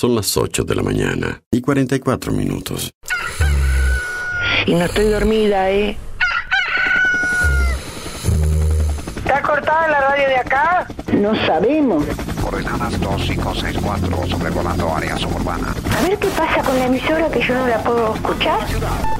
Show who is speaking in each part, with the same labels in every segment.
Speaker 1: Son las 8 de la mañana y 44 minutos.
Speaker 2: Y no estoy dormida, ¿eh? ¿Está cortada la radio de acá? No sabemos.
Speaker 3: Coordenadas 2564, sobrevolando área suburbana.
Speaker 2: A ver qué pasa con la emisora que yo no la puedo escuchar.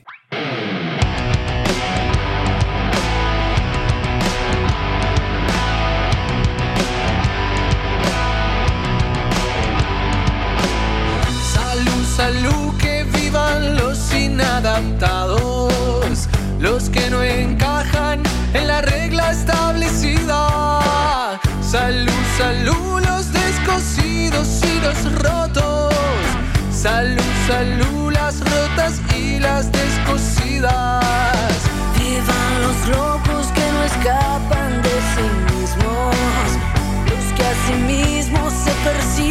Speaker 4: Rotos. Salud, salud, las rotas y las descosidas. Vivan los locos que no escapan de sí mismos, los que a sí mismos se persiguen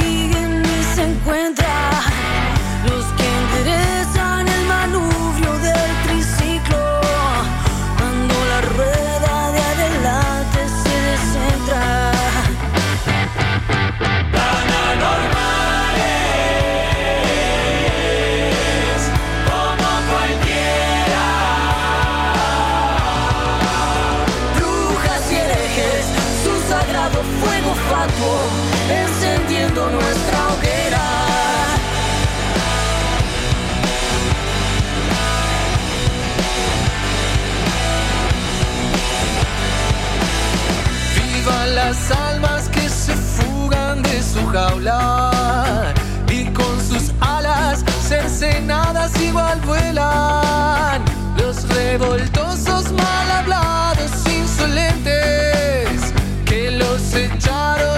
Speaker 4: las almas que se fugan de su jaula y con sus alas cercenadas igual vuelan. Los revoltosos mal hablados insolentes que los echaron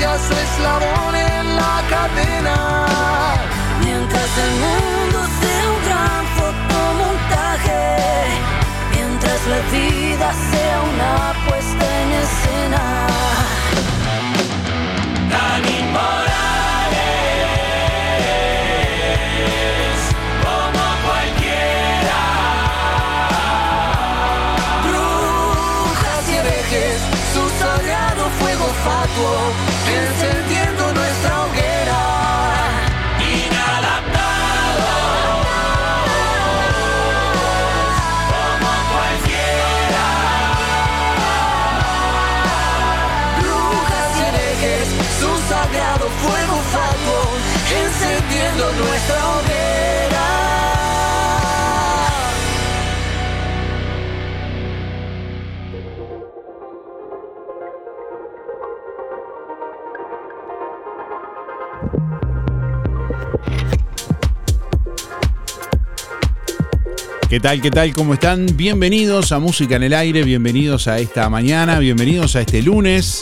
Speaker 4: su eslabón en la cadena. Mientras el mundo sea un gran fotomontaje, mientras la vida sea una puesta en escena. Tan inmorales como cualquiera. Brujas y herejes, su sagrado fuego fatuo, nuestra hoguera.
Speaker 5: ¿Qué tal? ¿Qué tal? ¿Cómo están? Bienvenidos a Música en el Aire, bienvenidos a esta mañana, bienvenidos a este lunes.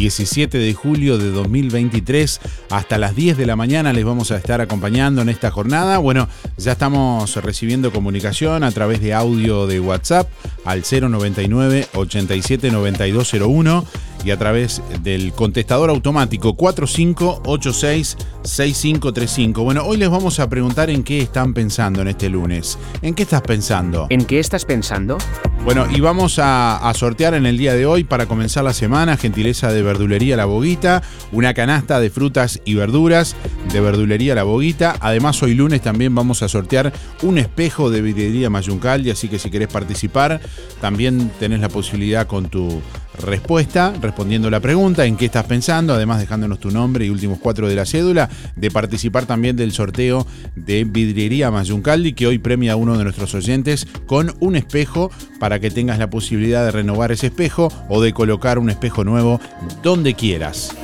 Speaker 5: 17 de julio de 2023 hasta las 10 de la mañana les vamos a estar acompañando en esta jornada. Bueno, ya estamos recibiendo comunicación a través de audio de WhatsApp al 099 87 9201 y a través del contestador automático 4586-6535. Bueno, hoy les vamos a preguntar en qué están pensando en este lunes. ¿En qué estás pensando?
Speaker 6: ¿En qué estás pensando?
Speaker 5: Bueno, y vamos a, sortear en el día de hoy para comenzar la semana, gentileza de Verdulería La Boguita, una canasta de frutas y verduras de Verdulería La Boguita. Además, hoy lunes también vamos a sortear un espejo de vidriería Mayuncaldi, así que si querés participar, también tenés la posibilidad con tu respuesta, respondiendo la pregunta, en qué estás pensando, además dejándonos tu nombre y últimos cuatro de la cédula, de participar también del sorteo de Vidriería Mayuncaldi, que hoy premia a uno de nuestros oyentes con un espejo para que tengas la posibilidad de renovar ese espejo o de colocar un espejo nuevo donde quieras.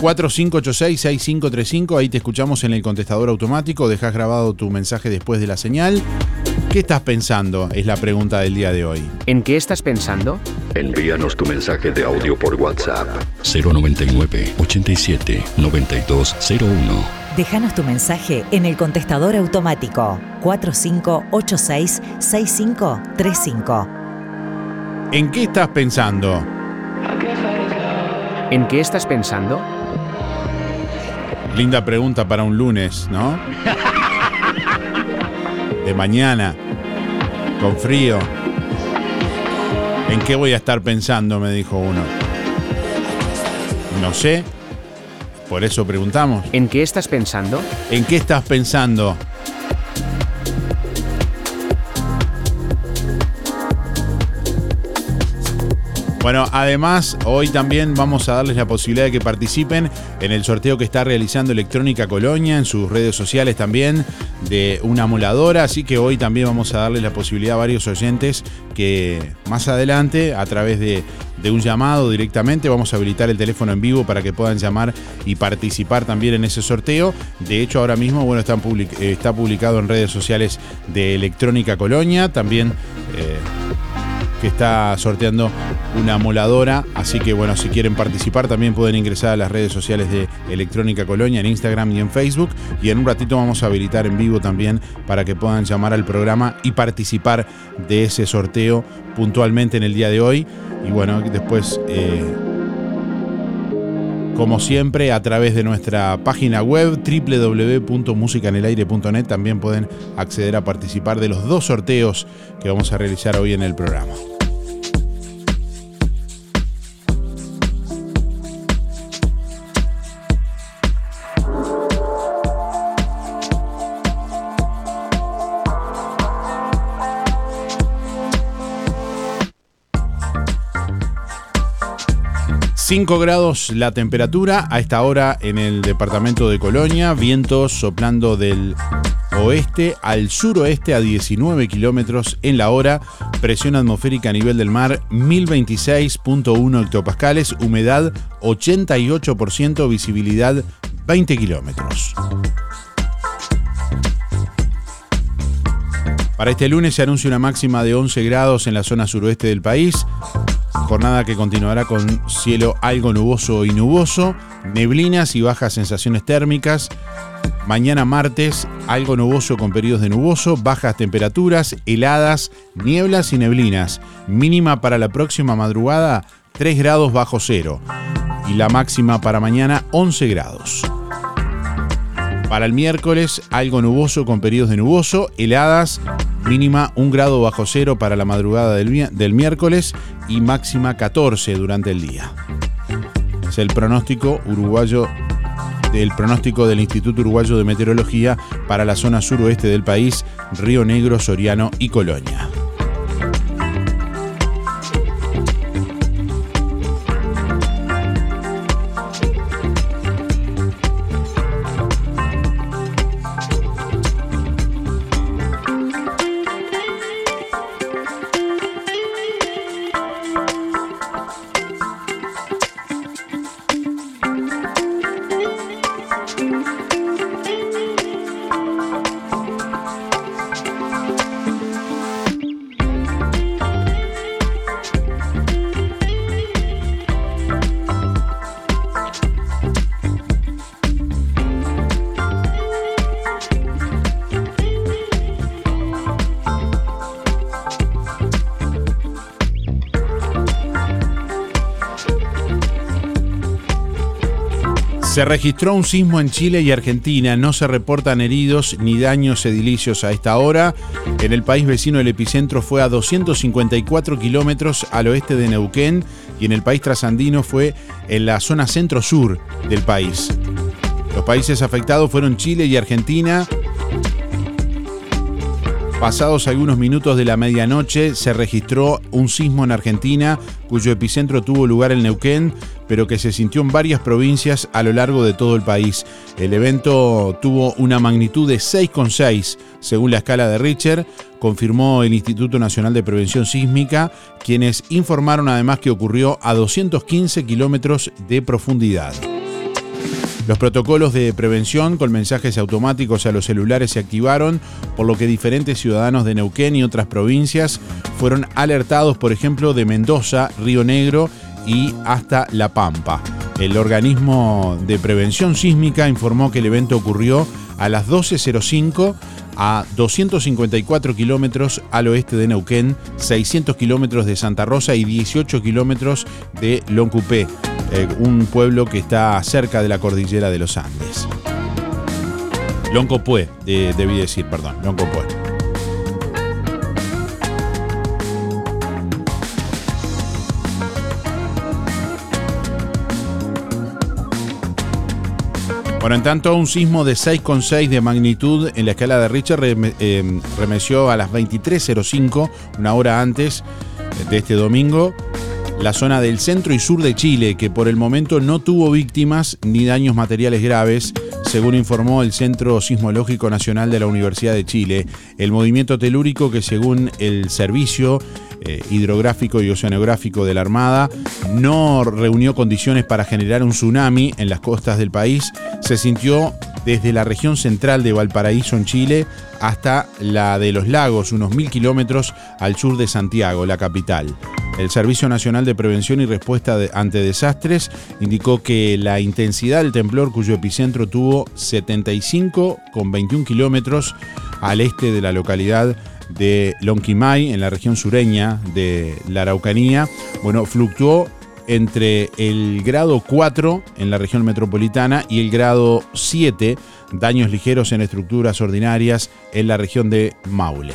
Speaker 5: 4586-6535, ahí te escuchamos en el contestador automático, dejas grabado tu mensaje después de la señal. ¿Qué estás pensando? Es la pregunta del día de hoy.
Speaker 6: ¿En qué estás pensando?
Speaker 7: Envíanos tu mensaje de audio por WhatsApp 099 87 9201.
Speaker 8: Déjanos tu mensaje en el contestador automático 4586-6535.
Speaker 5: ¿En qué estás pensando?
Speaker 6: ¿En qué estás pensando?
Speaker 5: Linda pregunta para un lunes, ¿no? De mañana, con frío. ¿En qué voy a estar pensando? Me dijo uno. No sé. Por eso preguntamos.
Speaker 6: ¿En qué estás pensando?
Speaker 5: ¿En qué estás pensando? Bueno, además, hoy también vamos a darles la posibilidad de que participen en el sorteo que está realizando Electrónica Colonia, en sus redes sociales también, de una moladora. Así que hoy también vamos a darles la posibilidad a varios oyentes que más adelante, a través de, un llamado directamente, vamos a habilitar el teléfono en vivo para que puedan llamar y participar también en ese sorteo. De hecho, ahora mismo, bueno, está, public está publicado en redes sociales de Electrónica Colonia. También. Eh, está sorteando una moladora. Así que bueno, si quieren participar también pueden ingresar a las redes sociales de Electrónica Colonia en Instagram y en Facebook. Y en un ratito vamos a habilitar en vivo también para que puedan llamar al programa y participar de ese sorteo puntualmente en el día de hoy. Y bueno, después... Eh, como siempre, a través de nuestra página web www.musicanelaire.net también pueden acceder a participar de los dos sorteos que vamos a realizar hoy en el programa. ...5 grados la temperatura a esta hora en el departamento de Colonia... ...vientos soplando del oeste al suroeste a 19 kilómetros en la hora... ...presión atmosférica a nivel del mar 1026.1 hectopascales... ...humedad 88%, visibilidad 20 kilómetros. Para este lunes se anuncia una máxima de 11 grados en la zona suroeste del país. Jornada que continuará con cielo algo nuboso y nuboso, neblinas y bajas sensaciones térmicas. Mañana martes, algo nuboso con periodos de nuboso, bajas temperaturas, heladas, nieblas y neblinas. Mínima para la próxima madrugada, 3 grados bajo cero. Y la máxima para mañana, 11 grados. Para el miércoles, algo nuboso con periodos de nuboso, heladas, mínima 1 grado bajo cero para la madrugada del, del miércoles y máxima 14 durante el día. Es el pronóstico uruguayo del pronóstico del Instituto Uruguayo de Meteorología para la zona suroeste del país, Río Negro, Soriano y Colonia. Registró un sismo en Chile y Argentina. No se reportan heridos ni daños edilicios a esta hora. En el país vecino el epicentro fue a 254 kilómetros al oeste de Neuquén y en el país trasandino fue en la zona centro-sur del país. Los países afectados fueron Chile y Argentina. Pasados algunos minutos de la medianoche se registró un sismo en Argentina cuyo epicentro tuvo lugar en Neuquén, pero que se sintió en varias provincias a lo largo de todo el país. El evento tuvo una magnitud de 6,6 según la escala de Richter, confirmó el Instituto Nacional de Prevención Sísmica, quienes informaron además que ocurrió a 215 kilómetros de profundidad. Los protocolos de prevención con mensajes automáticos a los celulares se activaron, por lo que diferentes ciudadanos de Neuquén y otras provincias fueron alertados, por ejemplo, de Mendoza, Río Negro y hasta La Pampa. El organismo de prevención sísmica informó que el evento ocurrió a las 12.05 a 254 kilómetros al oeste de Neuquén, 600 kilómetros de Santa Rosa y 18 kilómetros de Loncupé, eh, un pueblo que está cerca de la cordillera de los Andes. Loncopué, de, debí decir, perdón, Loncopué. Bueno, en tanto, un sismo de 6,6 de magnitud en la escala de Richter eh, remeció a las 23.05, una hora antes de este domingo, la zona del centro y sur de Chile, que por el momento no tuvo víctimas ni daños materiales graves, según informó el Centro Sismológico Nacional de la Universidad de Chile. El movimiento telúrico que según el servicio eh, hidrográfico y oceanográfico de la Armada no reunió condiciones para generar un tsunami en las costas del país, se sintió desde la región central de Valparaíso en Chile hasta la de los lagos, unos mil kilómetros al sur de Santiago, la capital. El Servicio Nacional de Prevención y Respuesta ante Desastres indicó que la intensidad del temblor, cuyo epicentro tuvo 75,21 kilómetros al este de la localidad de Lonquimay, en la región sureña de la Araucanía, bueno, fluctuó entre el grado 4 en la región metropolitana y el grado 7, daños ligeros en estructuras ordinarias en la región de Maule.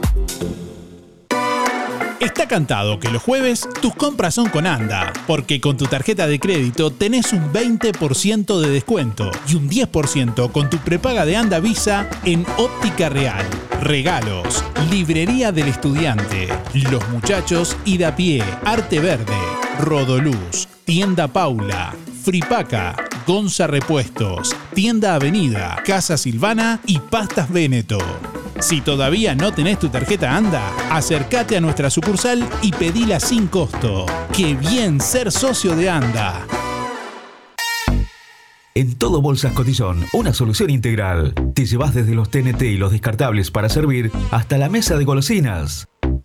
Speaker 9: Está cantado que los jueves tus compras son con ANDA, porque con tu tarjeta de crédito tenés un 20% de descuento y un 10% con tu prepaga de ANDA Visa en Óptica Real. Regalos, Librería del Estudiante, Los Muchachos y da pie, Arte Verde, Rodoluz, Tienda Paula, Fripaca, Gonza Repuestos, Tienda Avenida, Casa Silvana y Pastas Veneto. Si todavía no tenés tu tarjeta ANDA, acércate a nuestra sucursal y pedila sin costo. ¡Qué bien ser socio de ANDA!
Speaker 10: En todo Bolsas Cotillón, una solución integral. Te llevas desde los TNT y los descartables para servir hasta la mesa de golosinas.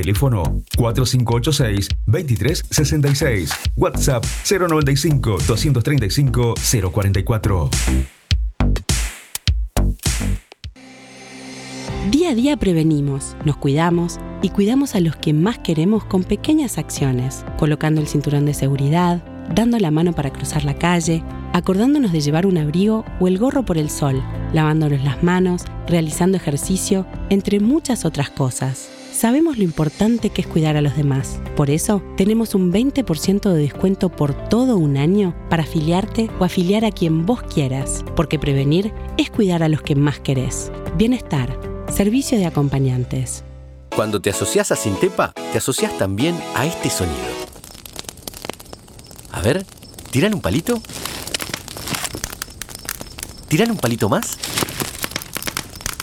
Speaker 10: Teléfono 4586-2366. WhatsApp 095-235-044.
Speaker 11: Día a día prevenimos, nos cuidamos y cuidamos a los que más queremos con pequeñas acciones, colocando el cinturón de seguridad, dando la mano para cruzar la calle, acordándonos de llevar un abrigo o el gorro por el sol, lavándonos las manos, realizando ejercicio, entre muchas otras cosas. Sabemos lo importante que es cuidar a los demás. Por eso, tenemos un 20% de descuento por todo un año para afiliarte o afiliar a quien vos quieras, porque prevenir es cuidar a los que más querés. Bienestar, servicio de acompañantes.
Speaker 12: Cuando te asocias a Sintepa, te asocias también a este sonido. A ver, ¿tiran un palito? ¿Tiran un palito más?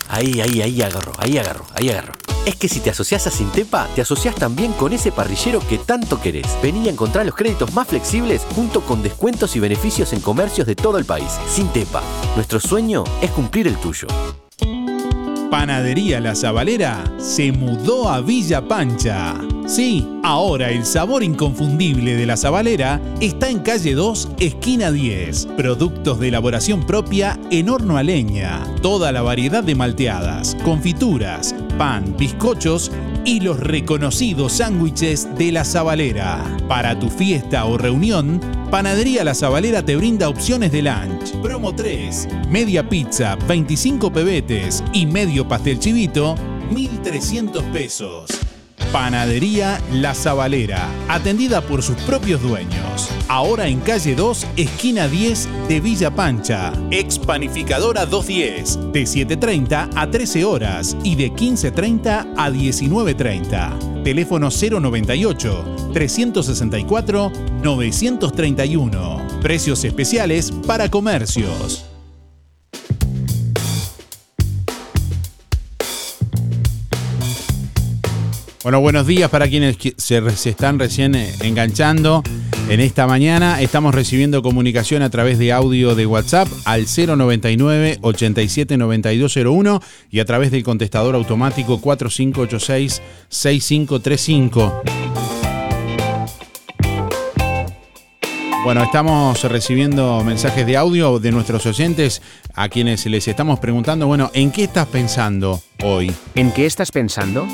Speaker 12: Ahí, ahí, ahí agarro, ahí agarro, ahí agarro. Es que si te asocias a Sintepa, te asocias también con ese parrillero que tanto querés. Vení a encontrar los créditos más flexibles junto con descuentos y beneficios en comercios de todo el país. Sintepa, nuestro sueño es cumplir el tuyo.
Speaker 9: Panadería La Zabalera se mudó a Villa Pancha. Sí, ahora el sabor inconfundible de La Zabalera está en calle 2, esquina 10. Productos de elaboración propia en horno a leña. Toda la variedad de malteadas, confituras, pan, bizcochos y los reconocidos sándwiches de La Zabalera. Para tu fiesta o reunión, Panadería La Zabalera te brinda opciones de lunch. Promo 3, media pizza, 25 pebetes y medio pastel chivito, 1.300 pesos. Panadería La Zabalera, atendida por sus propios dueños. Ahora en calle 2, esquina 10 de Villa Pancha. Expanificadora 210, de 7.30 a 13 horas y de 15.30 a 19.30. Teléfono 098 364 931. Precios especiales para comercios.
Speaker 5: Bueno, buenos días para quienes qui- se, están recién eh, enganchando. En esta mañana estamos recibiendo comunicación a través de audio de WhatsApp al 099 879201 y a través del contestador automático 4586 6535. Bueno, estamos recibiendo mensajes de audio de nuestros oyentes a quienes les estamos preguntando, bueno, ¿en qué estás pensando hoy?
Speaker 6: ¿En qué estás pensando?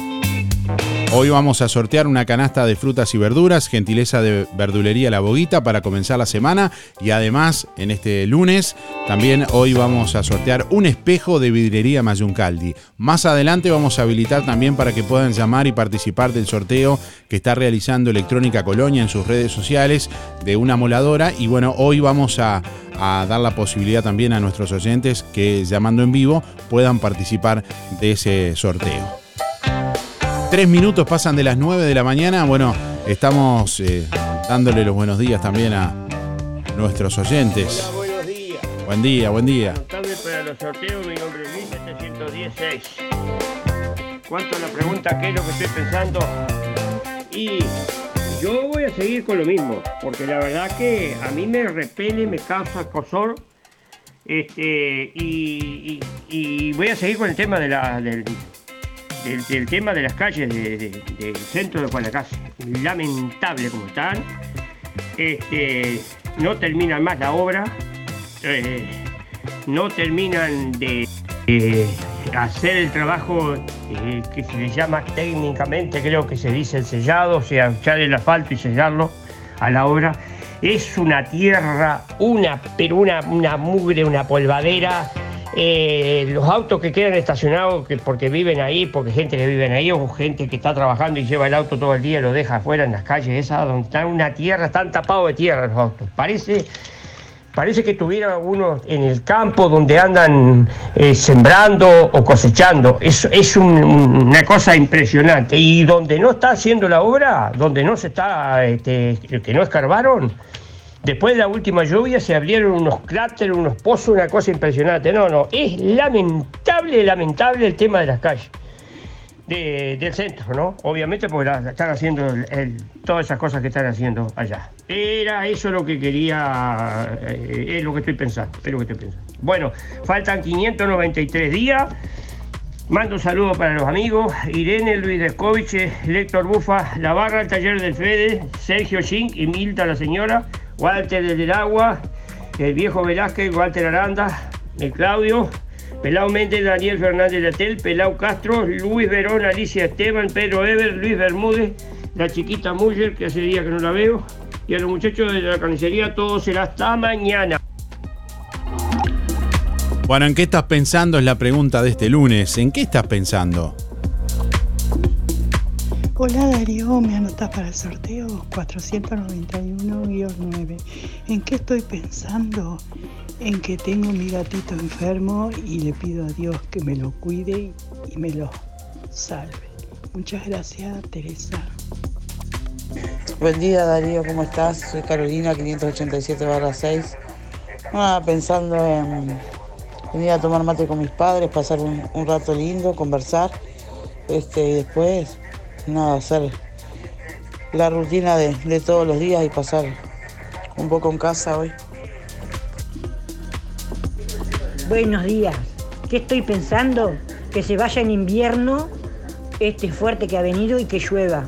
Speaker 5: Hoy vamos a sortear una canasta de frutas y verduras, gentileza de verdulería La Boguita para comenzar la semana y además en este lunes también hoy vamos a sortear un espejo de vidrería Mayuncaldi. Más adelante vamos a habilitar también para que puedan llamar y participar del sorteo que está realizando Electrónica Colonia en sus redes sociales de una moladora y bueno, hoy vamos a, a dar la posibilidad también a nuestros oyentes que llamando en vivo puedan participar de ese sorteo. Tres minutos pasan de las 9 de la mañana. Bueno, estamos eh, dándole los buenos días también a nuestros oyentes.
Speaker 13: Buenos días.
Speaker 5: Buen día, buen día.
Speaker 13: Tarde para los sorteos, mi nombre es Luis 716. ¿Cuánto a la pregunta qué es lo que estoy pensando? Y yo voy a seguir con lo mismo, porque la verdad que a mí me repele, me causa cosor. Este, y, y- y voy a seguir con el tema de la, del, del- del tema de las calles de- de- del centro de Guanacaste. Lamentable como están. Este, no terminan más la obra. eh, no terminan de hacer el trabajo eh, que se le llama técnicamente, creo que se dice el sellado, o sea, echar el asfalto y sellarlo a la obra. Es una tierra, una, pero una, una mugre, una polvadera. Eh, los autos que quedan estacionados que porque viven ahí, porque gente que vive ahí, o gente que está trabajando y lleva el auto todo el día y lo deja afuera en las calles esas donde están una tierra, están tapados de tierra los autos. Parece Parece que tuviera uno en el campo donde andan eh, sembrando o cosechando. Es, es un- una cosa impresionante. Y donde no está haciendo la obra, donde no se está, este, que no escarbaron, después de la última lluvia se abrieron unos cráteres, unos pozos, una cosa impresionante. No, no, es lamentable, lamentable el tema de las calles. de- del centro, ¿no? Obviamente porque están haciendo todas esas cosas que están haciendo allá. Era eso lo que quería, eh, es lo que estoy pensando, es que estoy pensando. Bueno, faltan 593 días. Mando un saludo para los amigos, Irene Luis Descovich, Héctor Bufa, La Barra, el Taller del Fede, Sergio Ching y Milta la señora, Walter del Agua, el viejo Velázquez, Walter Aranda, el Claudio, Pelao Méndez, Daniel Fernández Latel, Pelao Castro, Luis Verón, Alicia Esteban, Pedro Ever, Luis Bermúdez, la chiquita Muller, que hace días que no la veo, y a los muchachos de la carnicería, todo será hasta mañana.
Speaker 5: Bueno, ¿en qué estás pensando? Es la pregunta de este lunes. ¿En qué estás pensando?
Speaker 14: Hola Darío, ¿me anotás para el sorteo? 491-9. ¿En qué estoy pensando? En que tengo mi gatito enfermo y le pido a Dios que me lo cuide y me lo salve. Muchas gracias, Teresa.
Speaker 15: Buen día Darío, ¿cómo estás? Soy Carolina, 587-6. Ah, pensando en venir a tomar mate con mis padres, pasar un, un rato lindo, conversar. Este, y después, nada, hacer la rutina de, de todos los días y pasar un poco en casa hoy.
Speaker 16: Buenos días. ¿Qué estoy pensando? Que se vaya en invierno este fuerte que ha venido y que llueva.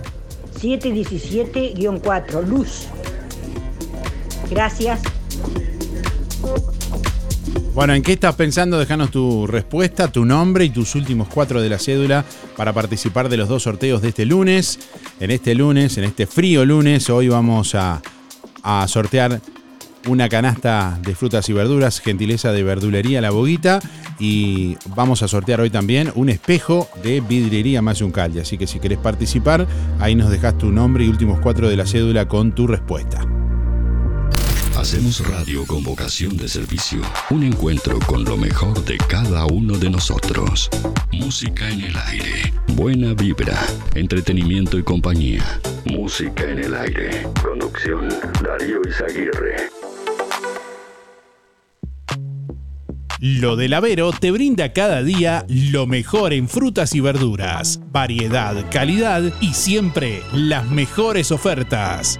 Speaker 16: 717-4, luz. Gracias.
Speaker 5: Bueno, ¿en qué estás pensando? Déjanos tu respuesta, tu nombre y tus últimos cuatro de la cédula para participar de los dos sorteos de este lunes. En este lunes, en este frío lunes, hoy vamos a, a sortear una canasta de frutas y verduras, gentileza de verdulería La Boguita. Y vamos a sortear hoy también un espejo de vidriería Mayuncalia. Así que si querés participar, ahí nos dejas tu nombre y últimos cuatro de la cédula con tu respuesta.
Speaker 7: Hacemos radio con vocación de servicio. Un encuentro con lo mejor de cada uno de nosotros. Música en el aire. Buena vibra. Entretenimiento y compañía. Música en el aire. Conducción Darío Izaguirre.
Speaker 9: Lo del Avero te brinda cada día lo mejor en frutas y verduras, variedad, calidad y siempre las mejores ofertas.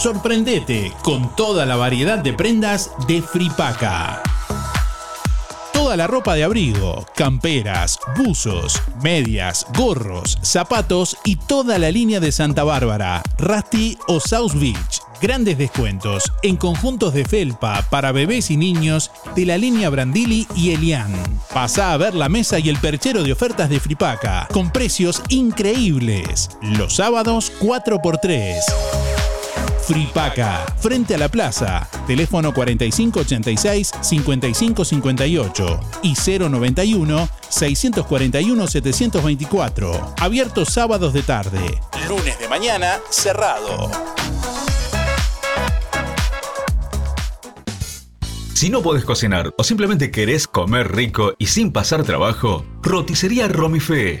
Speaker 9: Sorprendete con toda la variedad de prendas de Fripaca. Toda la ropa de abrigo, camperas, buzos, medias, gorros, zapatos y toda la línea de Santa Bárbara, Rusty o South Beach. Grandes descuentos en conjuntos de felpa para bebés y niños de la línea Brandili y Elian. Pasa a ver la mesa y el perchero de ofertas de Fripaca con precios increíbles. Los sábados 4x3. Fripaca, frente a la plaza, teléfono 4586-5558 y 091-641-724. Abierto sábados de tarde. Lunes de mañana, cerrado.
Speaker 10: Si no podés cocinar o simplemente querés comer rico y sin pasar trabajo, roticería Romifé.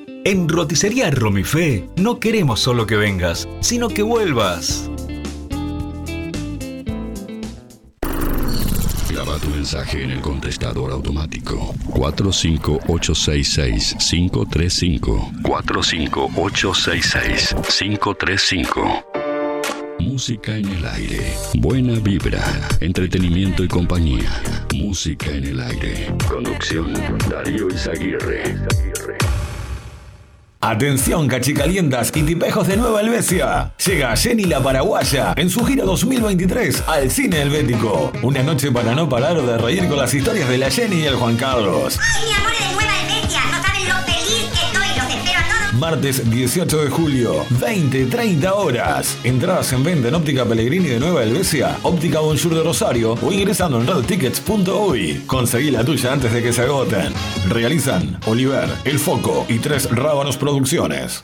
Speaker 10: En Roticería Romifé no queremos solo que vengas, sino que vuelvas.
Speaker 7: Graba tu mensaje en el contestador automático 45866-535. 45866-535. Música en el aire. Buena vibra. Entretenimiento y compañía. Música en el aire. Conducción Darío Izaguirre.
Speaker 17: Atención cachicalientas y tipejos de Nueva Helvecia. Llega Jenny la Paraguaya en su gira 2023 al Cine Helvético. Una noche para no parar de reír con las historias de la Jenny y el Juan Carlos.
Speaker 18: ¡Ay,
Speaker 17: martes 18 de julio, 20-30 horas. Entradas en venta en Óptica Pellegrini de Nueva Helvecia, Óptica Bonjour de Rosario o ingresando en redtickets.uy. Conseguí la tuya antes de que se agoten. Realizan Oliver, El Foco y Tres Rábanos Producciones.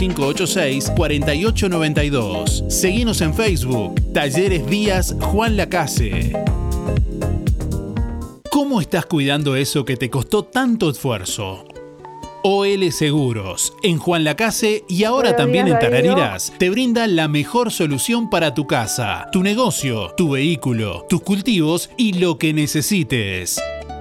Speaker 9: 4586-4892. Seguimos en Facebook, Talleres Díaz Juan Lacase. ¿Cómo estás cuidando eso que te costó tanto esfuerzo? OL Seguros, en Juan Lacase y ahora
Speaker 18: Buenos
Speaker 9: también en
Speaker 18: Darío.
Speaker 9: Tarariras, te brinda la mejor solución para tu casa, tu negocio, tu vehículo, tus cultivos y lo que necesites.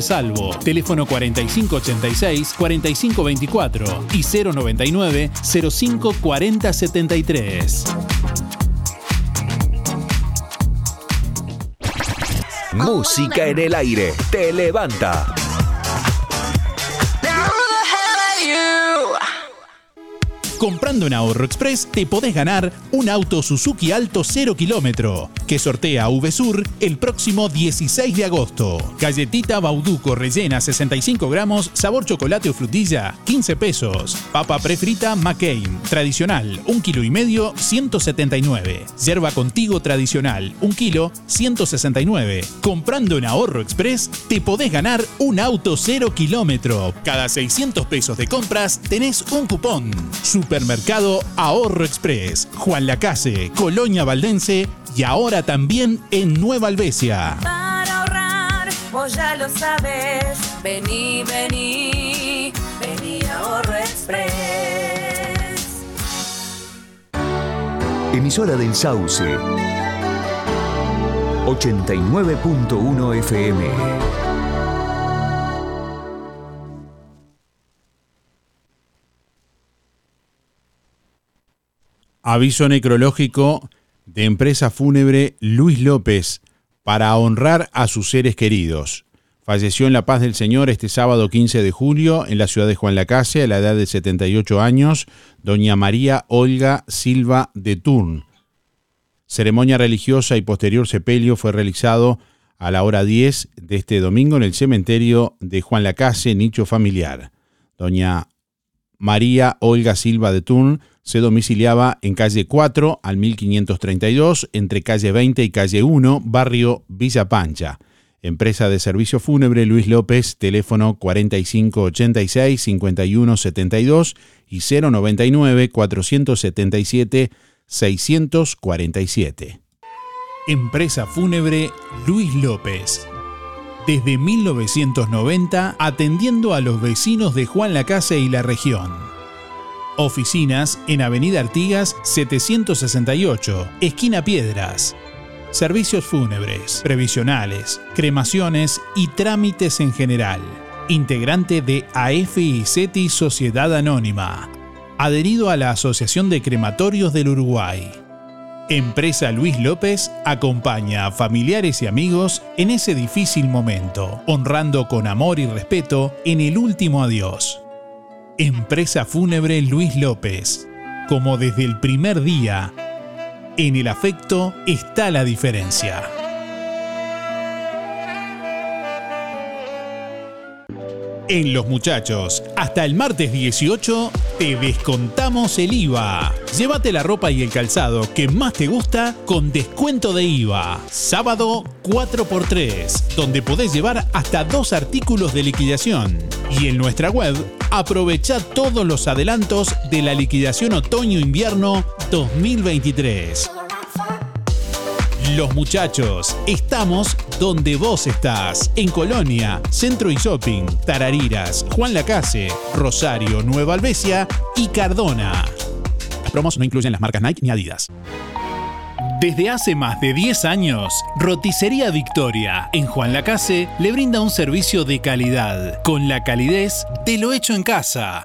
Speaker 9: Salvo. Teléfono 4586-4524 y 099 054073.
Speaker 19: Música en el aire. Te levanta.
Speaker 9: Comprando en Ahorro Express te podés ganar un auto Suzuki Alto 0 kilómetro que sortea VSUR el próximo 16 de agosto. Galletita Bauduco rellena 65 gramos, sabor chocolate o frutilla, 15 pesos. Papa prefrita McCain, tradicional, 1 kilo y medio, 179. Yerba contigo tradicional, 1 kilo, 169. Comprando en Ahorro Express te podés ganar un auto 0 kilómetro. Cada 600 pesos de compras tenés un cupón. Supermercado Ahorro Express, Juan Lacase, Colonia Valdense y ahora también en Nueva Albesia.
Speaker 20: Para ahorrar, vos ya lo sabes. Vení, vení, vení a Ahorro Express.
Speaker 19: Emisora del Sauce. 89.1 FM.
Speaker 5: Aviso necrológico de empresa fúnebre Luis López para honrar a sus seres queridos. Falleció en la paz del Señor este sábado 15 de julio en la ciudad de Juan Lacase a la edad de 78 años, doña María Olga Silva de Turn. Ceremonia religiosa y posterior sepelio fue realizado a la hora 10 de este domingo en el cementerio de Juan Lacase, nicho familiar. Doña María Olga Silva de Turn se domiciliaba en calle 4 al 1532, entre calle 20 y calle 1, barrio Villa Pancha. Empresa de servicio fúnebre Luis López, teléfono 4586-5172 y 099-477-647.
Speaker 9: Empresa Fúnebre Luis López. Desde 1990 atendiendo a los vecinos de Juan Lacase y la región. Oficinas en Avenida Artigas 768, esquina Piedras. Servicios fúnebres, previsionales, cremaciones y trámites en general. Integrante de AFI CETI Sociedad Anónima. Adherido a la Asociación de Crematorios del Uruguay. Empresa Luis López acompaña a familiares y amigos en ese difícil momento, honrando con amor y respeto en el último adiós. Empresa Fúnebre Luis López. Como desde el primer día, en el afecto está la diferencia. En Los Muchachos, hasta el martes 18 te descontamos el IVA. Llévate la ropa y el calzado que más te gusta con descuento de IVA. Sábado 4x3, donde podés llevar hasta dos artículos de liquidación. Y en nuestra web, aprovecha todos los adelantos de la liquidación otoño-invierno 2023. Los muchachos, estamos donde vos estás. En Colonia, Centro y Shopping, Tarariras, Juan Lacase, Rosario, Nueva Albesia y Cardona. Las promos no incluyen las marcas Nike ni Adidas. Desde hace más de 10 años, Roticería Victoria en Juan Lacase le brinda un servicio de calidad, con la calidez de lo hecho en casa.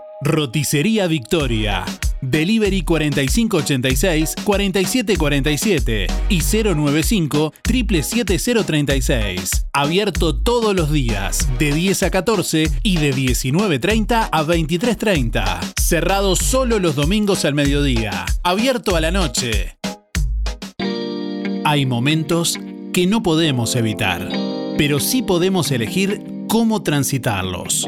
Speaker 9: Roticería Victoria. Delivery 4586-4747 y 095 77036. Abierto todos los días, de 10 a 14 y de 19.30 a 23.30. Cerrado solo los domingos al mediodía. Abierto a la noche. Hay momentos que no podemos evitar, pero sí podemos elegir cómo transitarlos.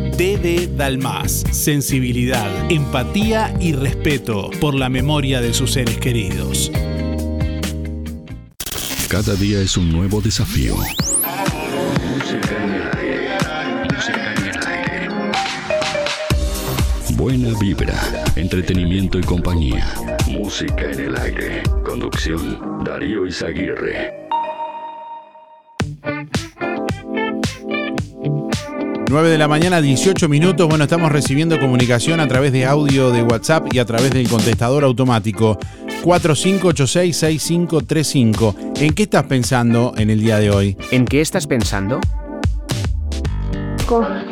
Speaker 9: DD Dalmas. Sensibilidad, empatía y respeto por la memoria de sus seres queridos.
Speaker 7: Cada día es un nuevo desafío. Música en el aire. Música en el aire. Buena vibra, entretenimiento y compañía. Música en el aire. Conducción, Darío Izaguirre.
Speaker 5: 9 de la mañana, 18 minutos. Bueno, estamos recibiendo comunicación a través de audio de WhatsApp y a través del contestador automático 4586-6535. ¿En qué estás pensando en el día de hoy?
Speaker 6: ¿En qué estás pensando?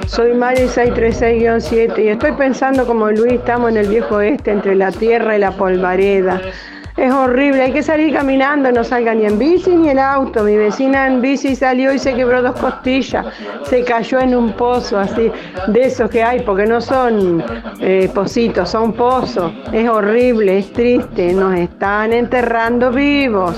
Speaker 21: Soy Mari 636-7 y estoy pensando como Luis, estamos en el viejo este, entre la tierra y la polvareda. Es horrible, hay que salir caminando, no salga ni en bici ni en auto. Mi vecina en bici salió y se quebró dos costillas, se cayó en un pozo así, de esos que hay, porque no son eh, pocitos, son pozos. Es horrible, es triste, nos están enterrando vivos.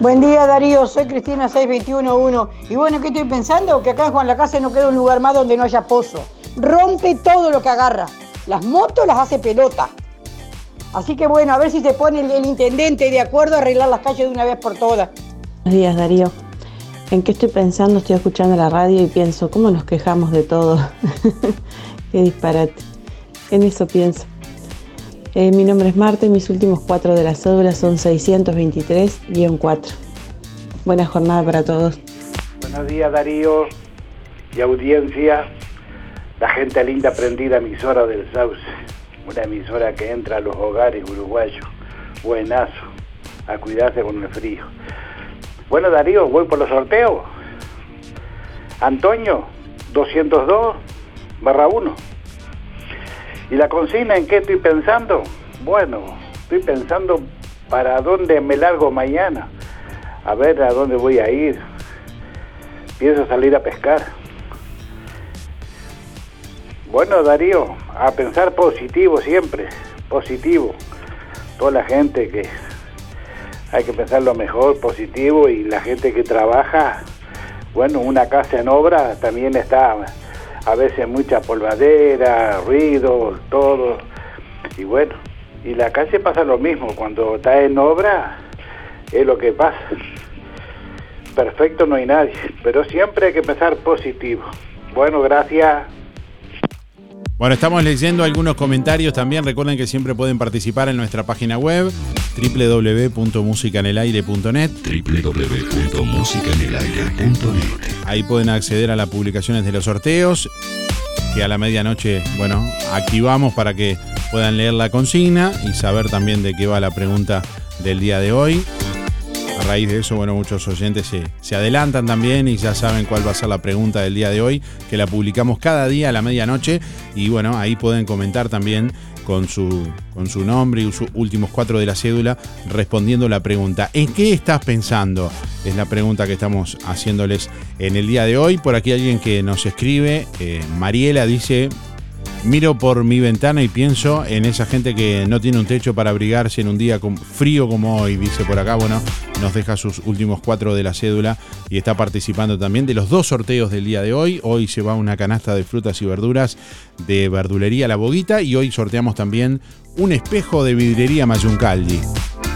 Speaker 18: Buen día Darío, soy Cristina 6211 y bueno, ¿qué estoy pensando? Que acá en Juan la Casa no queda un lugar más donde no haya pozo. Rompe todo lo que agarra. Las motos las hace pelota. Así que bueno, a ver si se pone el, el intendente de acuerdo a arreglar las calles de una vez por todas.
Speaker 22: Buenos días, Darío. ¿En qué estoy pensando? Estoy escuchando la radio y pienso, ¿cómo nos quejamos de todo? qué disparate. En eso pienso. Eh, mi nombre es Marta y mis últimos cuatro de las obras son 623-4. Buena jornada para todos.
Speaker 23: Buenos días Darío y audiencia, la gente linda prendida emisora del Sauce, una emisora que entra a los hogares uruguayos, buenazo, a cuidarse con el frío. Bueno Darío, voy por los sorteos. Antonio, 202 barra 1. ¿Y la consigna en qué estoy pensando? Bueno, estoy pensando ¿para dónde me largo mañana? A ver a dónde voy a ir. Pienso salir a pescar. Bueno, Darío, a pensar positivo siempre, positivo. Toda la gente que hay que pensar lo mejor, positivo, y la gente que trabaja, bueno, una casa en obra también está a veces mucha polvadera, ruido, todo. Y bueno, y la calle pasa lo mismo, cuando está en obra es lo que pasa. Perfecto no hay nadie, pero siempre hay que pensar positivo. Bueno, gracias.
Speaker 5: Bueno, estamos leyendo algunos comentarios también. Recuerden que siempre pueden participar en nuestra página web www.musicanelaire.net
Speaker 7: www.musicanelaire.net
Speaker 5: Ahí pueden acceder a las publicaciones de los sorteos que a la medianoche, bueno, activamos para que puedan leer la consigna y saber también de qué va la pregunta del día de hoy. Raíz de eso, bueno, muchos oyentes se, se, adelantan también y ya saben cuál va a ser la pregunta del día de hoy, que la publicamos cada día a la medianoche. Y bueno, ahí pueden comentar también con su, con su nombre y sus últimos cuatro de la cédula respondiendo la pregunta. ¿En qué estás pensando? Es la pregunta que estamos haciéndoles en el día de hoy. Por aquí alguien que nos escribe, eh, Mariela dice, Miro por mi ventana y pienso en esa gente que no tiene un techo para abrigarse en un día frío como hoy, dice por acá. Bueno, nos deja sus últimos cuatro de la cédula y está participando también de los dos sorteos del día de hoy. Hoy se va una canasta de frutas y verduras de verdulería La Boguita y hoy sorteamos también un espejo de vidrería Mayuncaldi.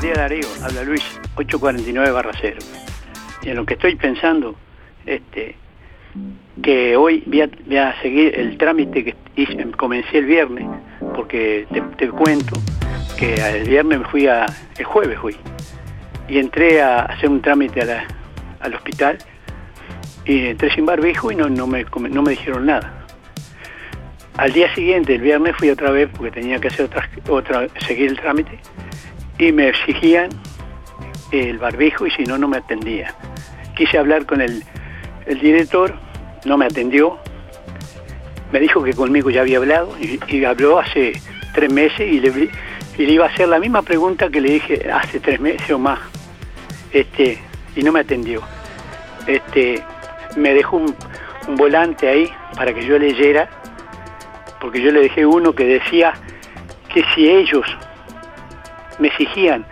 Speaker 24: Día Darío, habla Luis, 849 barra 0. Y en lo que estoy pensando, este, que hoy voy a, seguir el trámite que hice, comencé el viernes, porque te, cuento que el viernes me fui a, el jueves fui, y entré a hacer un trámite a al hospital, y entré sin barbijo y no, no, me, no me dijeron nada. Al día siguiente, el viernes, fui otra vez porque tenía que hacer otra, otra seguir el trámite, y me exigían el barbijo y si no, no me atendía. Quise hablar con el, el director, no me atendió, me dijo que conmigo ya había hablado y, habló hace tres meses y le, y iba a hacer la misma pregunta que le dije hace tres meses o más, este, y no me atendió. Este, me dejó un, un volante ahí para que yo leyera, porque yo le dejé uno que decía que si ellos me exigían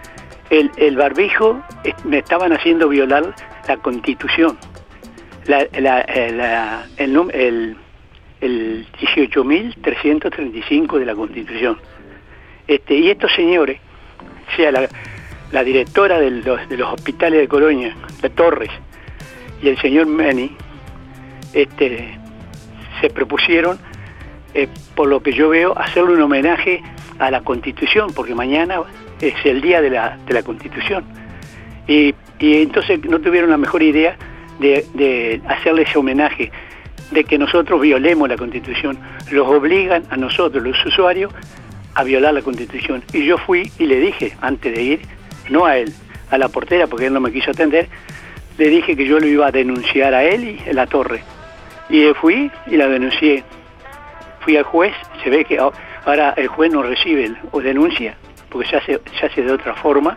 Speaker 24: el, el barbijo, me estaban haciendo violar la constitución la, la, la, el, el, el 18.335 de la Constitución. Este, y estos señores, sea la, la directora de los, de los, hospitales de Colonia, de Torres, y el señor Meni, este, se propusieron, eh, por lo que yo veo, hacerle un homenaje a la Constitución, porque mañana es el día de la, de la Constitución. Y, y entonces no tuvieron la mejor idea de, de hacerle ese homenaje, de que nosotros violemos la Constitución. Los obligan a nosotros, los usuarios, a violar la Constitución. Y yo fui y le dije, antes de ir, no a él, a la portera, porque él no me quiso atender, le dije que yo lo iba a denunciar a él y a la torre. Y fui y la denuncié. Fui al juez, se ve que ahora el juez no recibe o denuncia, porque se hace, se hace de otra forma.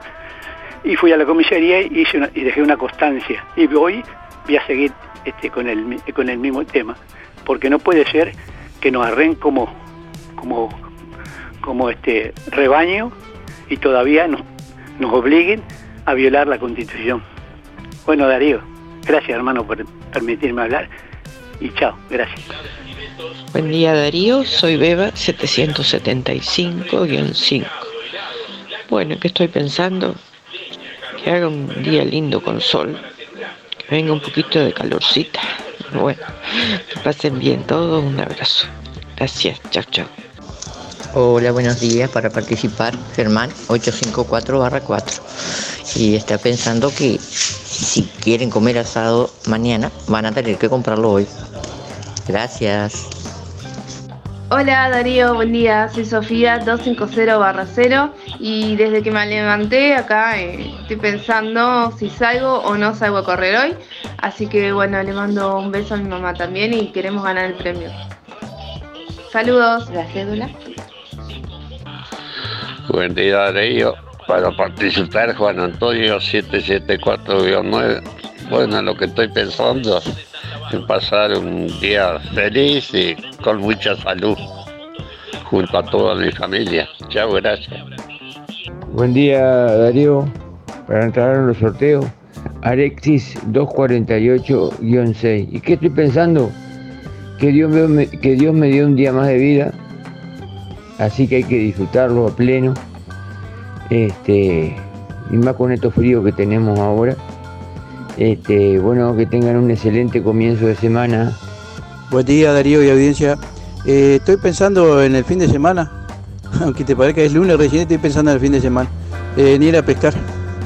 Speaker 24: Y fui a la comisaría y, hice una, y dejé una constancia. Y hoy voy a seguir este, con, el, con el mismo tema, porque no puede ser que nos arren como, como, como este rebaño y todavía nos, nos obliguen a violar la constitución. Bueno, Darío, gracias hermano por permitirme hablar y chao, gracias.
Speaker 25: Buen día Darío, soy Beba 775-5. Bueno, ¿qué estoy pensando? Que haga un día lindo con sol, venga un poquito de calorcita. Bueno, que pasen bien todos, un abrazo. Gracias, chao, chao.
Speaker 26: Hola, buenos días. Para participar, Germán 854-4. Y está pensando que si quieren comer asado mañana, van a tener que comprarlo hoy. Gracias.
Speaker 27: Hola Darío, buen día. Soy Sofía 250-0 y desde que me levanté acá eh, estoy pensando si salgo o no salgo a correr hoy. Así que bueno, le mando un beso a mi mamá también y queremos ganar el premio. Saludos, la cédula.
Speaker 28: Buen día, Darío.
Speaker 29: Para participar, Juan Antonio 774-9. Bueno, lo que estoy pensando es pasar un día feliz y con mucha salud junto a toda mi familia. Chao, gracias.
Speaker 30: Buen día, Darío. Para entrar en los sorteos, Alexis 248-6. ¿Y qué estoy pensando? Que Dios, me, que Dios me dio un día más de vida, así que hay que disfrutarlo a pleno. Este, y más con estos fríos que tenemos ahora. Este, bueno, que tengan un excelente comienzo de semana.
Speaker 31: Buen día Darío y audiencia. Eh, estoy pensando en el fin de semana, aunque te parezca es lunes, recién estoy pensando en el fin de semana, en ir a pescar,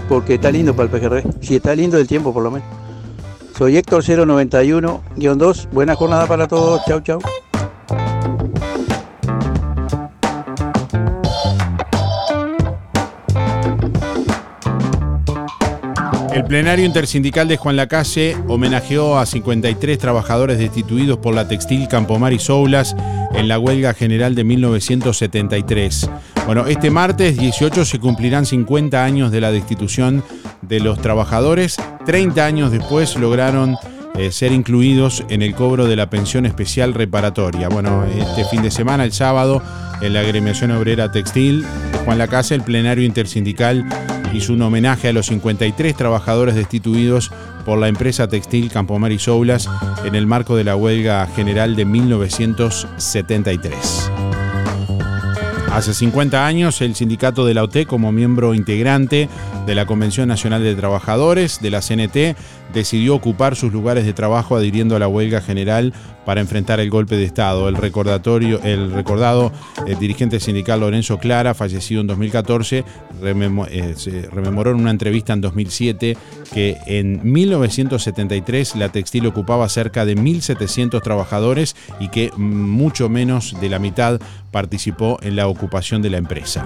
Speaker 31: porque está lindo para el pejerrey, si está lindo el tiempo por lo menos. Soy Héctor 091-2, buena jornada para todos, chau chau.
Speaker 5: El plenario intersindical de Juan Lacase homenajeó a 53 trabajadores destituidos por la textil Campomar y Soulas en la huelga general de 1973. Bueno, este martes 18 se cumplirán 50 años de la destitución de los trabajadores. 30 años después lograron eh, ser incluidos en el cobro de la pensión especial reparatoria. Bueno, este fin de semana, el sábado, en la agremiación obrera textil Juan Lacase, el plenario intersindical hizo un homenaje a los 53 trabajadores destituidos por la empresa textil Campomar y Soulas en el marco de la huelga general de 1973. Hace 50 años, el sindicato de la OT, como miembro integrante de la Convención Nacional de Trabajadores de la CNT, decidió ocupar sus lugares de trabajo adhiriendo a la huelga general para enfrentar el golpe de Estado. El recordatorio, el recordado eh, dirigente sindical Lorenzo Clara, fallecido en 2014, rememo- eh, se rememoró en una entrevista en 2007 que en 1973 la textil ocupaba cerca de 1.700 trabajadores y que mucho menos de la mitad participó en la ocupación de la empresa.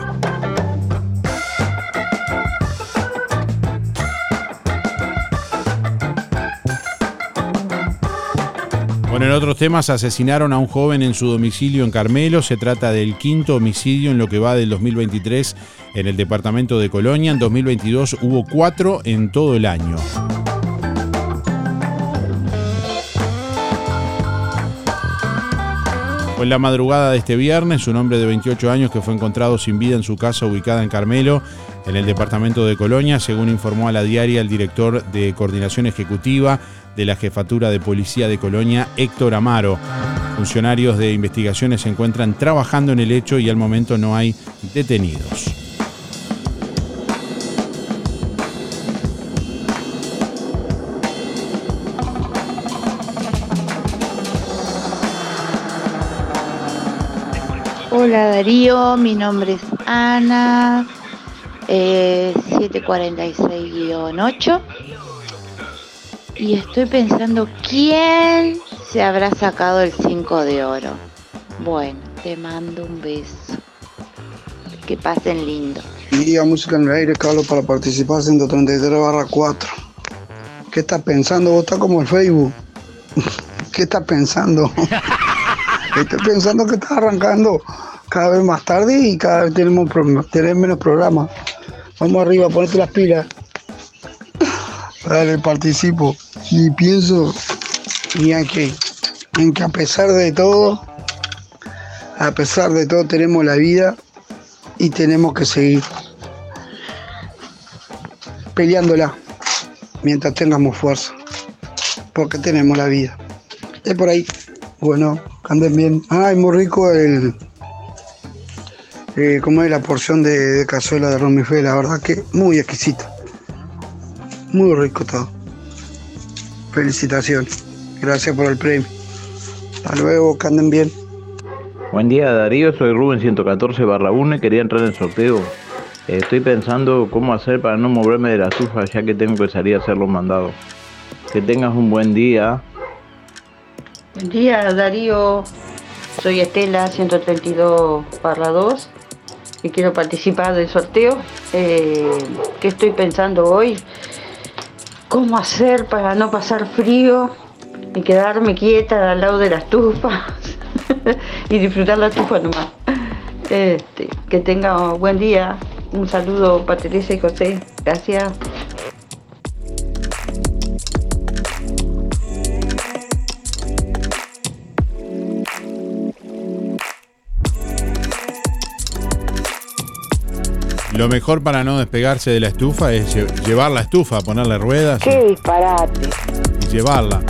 Speaker 5: Bueno, en otros temas, asesinaron a un joven en su domicilio en Carmelo. Se trata del quinto homicidio en lo que va del 2023 en el departamento de Colonia. En 2022 hubo cuatro en todo el año. En la madrugada de este viernes un hombre de 28 años que fue encontrado sin vida en su casa ubicada en Carmelo, en el departamento de Colonia, según informó a la diaria el director de Coordinación Ejecutiva de la Jefatura de Policía de Colonia, Héctor Amaro. Funcionarios de investigaciones se encuentran trabajando en el hecho y al momento no hay detenidos.
Speaker 32: Hola Darío, mi nombre es Ana, eh, 746-8 y estoy pensando quién se habrá sacado el 5 de oro. Bueno, te mando un beso. Que pasen lindo.
Speaker 28: Día Música en el Aire, Carlos, para participar 133 barra 4. ¿Qué estás pensando? Vos estás como el Facebook. ¿Qué estás pensando? Estoy pensando que estás arrancando cada vez más tarde y cada vez tenemos, tenés menos programas. Vamos arriba, ponete las pilas. Dale, participo. Y pienso en que, en que a pesar de todo, a pesar de todo tenemos la vida y tenemos que seguir peleándola mientras tengamos fuerza, porque tenemos la vida. Es por ahí. Bueno, anden bien. Ay, muy rico el. Eh, como es la porción de, de cazuela de romifé, la verdad que muy exquisita. Muy rico todo. Felicitaciones. Gracias por el premio. Hasta luego, que anden bien.
Speaker 33: Buen día Darío, soy Rubén 114 barra 1 y quería entrar en el sorteo. Estoy pensando cómo hacer para no moverme de la estufa ya que tengo que salir a hacer los mandados. Que tengas un buen día.
Speaker 16: Buen día, Darío. Soy Estela, 132 barra 2 y quiero participar del sorteo. Eh, ¿Qué estoy pensando hoy? ¿Cómo hacer para no pasar frío y quedarme quieta al lado de la estufa y disfrutar la estufa nomás? Este, que tenga buen día. Un saludo Teresa y José. Gracias.
Speaker 5: Lo mejor para no despegarse de la estufa es lle- llevar la estufa, ponerle ruedas
Speaker 34: ¡Qué disparate!
Speaker 5: y llevarla.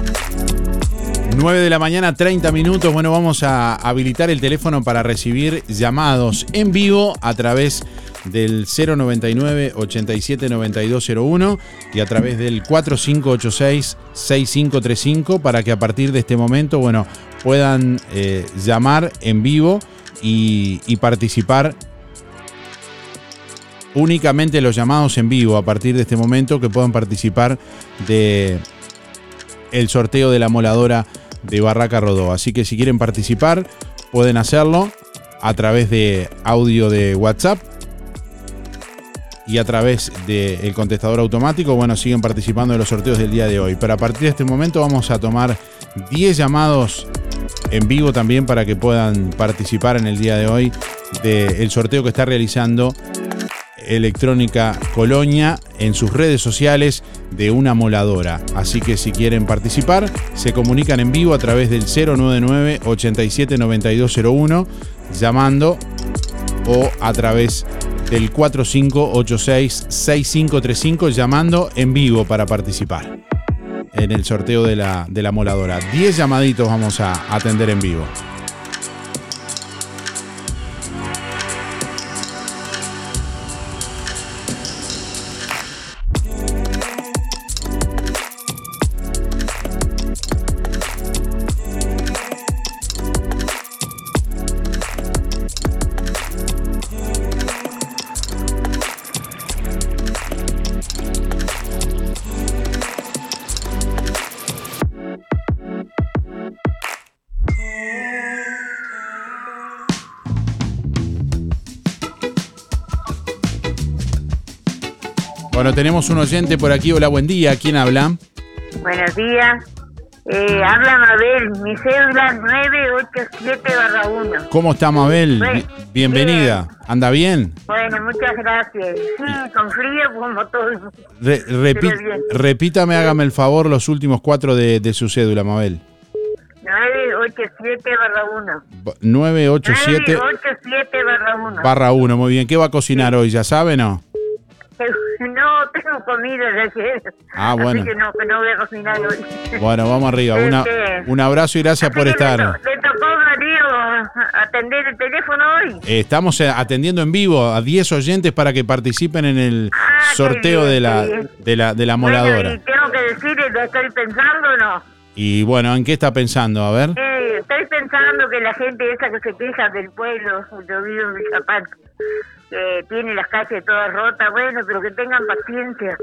Speaker 5: 9 de la mañana, 30 minutos. Bueno, vamos a habilitar el teléfono para recibir llamados en vivo a través del 099 87 9201 y a través del 4586 6535 para que a partir de este momento, bueno, puedan eh, llamar en vivo y, y participar únicamente los llamados en vivo a partir de este momento que puedan participar de el sorteo de la moladora de Barraca Rodó. Así que si quieren participar, pueden hacerlo a través de audio de WhatsApp y a través del contestador automático. Bueno, siguen participando de los sorteos del día de hoy. Pero a partir de este momento vamos a tomar 10 llamados en vivo también para que puedan participar en el día de hoy del sorteo que está realizando Electrónica Colonia en sus redes sociales de una moladora. Así que si quieren participar, se comunican en vivo a través del 099 87 9201 llamando o a través del 4586 6535 llamando en vivo para participar en el sorteo de la, de la moladora. 10 llamaditos vamos a atender en vivo. Tenemos un oyente por aquí. Hola, buen día. ¿Quién habla?
Speaker 35: Buenos días. Eh, habla Mabel, mi cédula 987-1.
Speaker 5: ¿Cómo está Mabel? Bi- Bienvenida. ¿Anda bien?
Speaker 35: Bueno, muchas gracias. Sí, con frío como todo.
Speaker 5: Re- repítame, hágame el favor, los últimos cuatro de, de su cédula, Mabel.
Speaker 35: 987-1.
Speaker 5: 987
Speaker 35: 987-1.
Speaker 5: barra 1. Muy bien. ¿Qué va a cocinar hoy? ¿Ya sabe, no?
Speaker 35: No tengo comida de ayer.
Speaker 5: Ah, bueno.
Speaker 35: Así que no, que no voy a cocinar hoy.
Speaker 5: Bueno, vamos arriba. Una-
Speaker 35: Este,
Speaker 5: un abrazo y gracias por estar.
Speaker 35: ¿Le tocó Darío atender el teléfono hoy?
Speaker 5: Estamos eh, atendiendo en vivo a 10 oyentes para que participen en el sorteo de la, de la, de la
Speaker 35: Ah, Bueno,
Speaker 5: moladora.
Speaker 35: y tengo que decirle, ¿lo estoy pensando o no?
Speaker 5: Y bueno, ¿en qué está pensando? A ver.
Speaker 35: Eh, estoy pensando que la gente esa que se queja del pueblo, yo vivo en Villapán, que tiene las calles todas rotas, bueno, pero que tengan paciencia,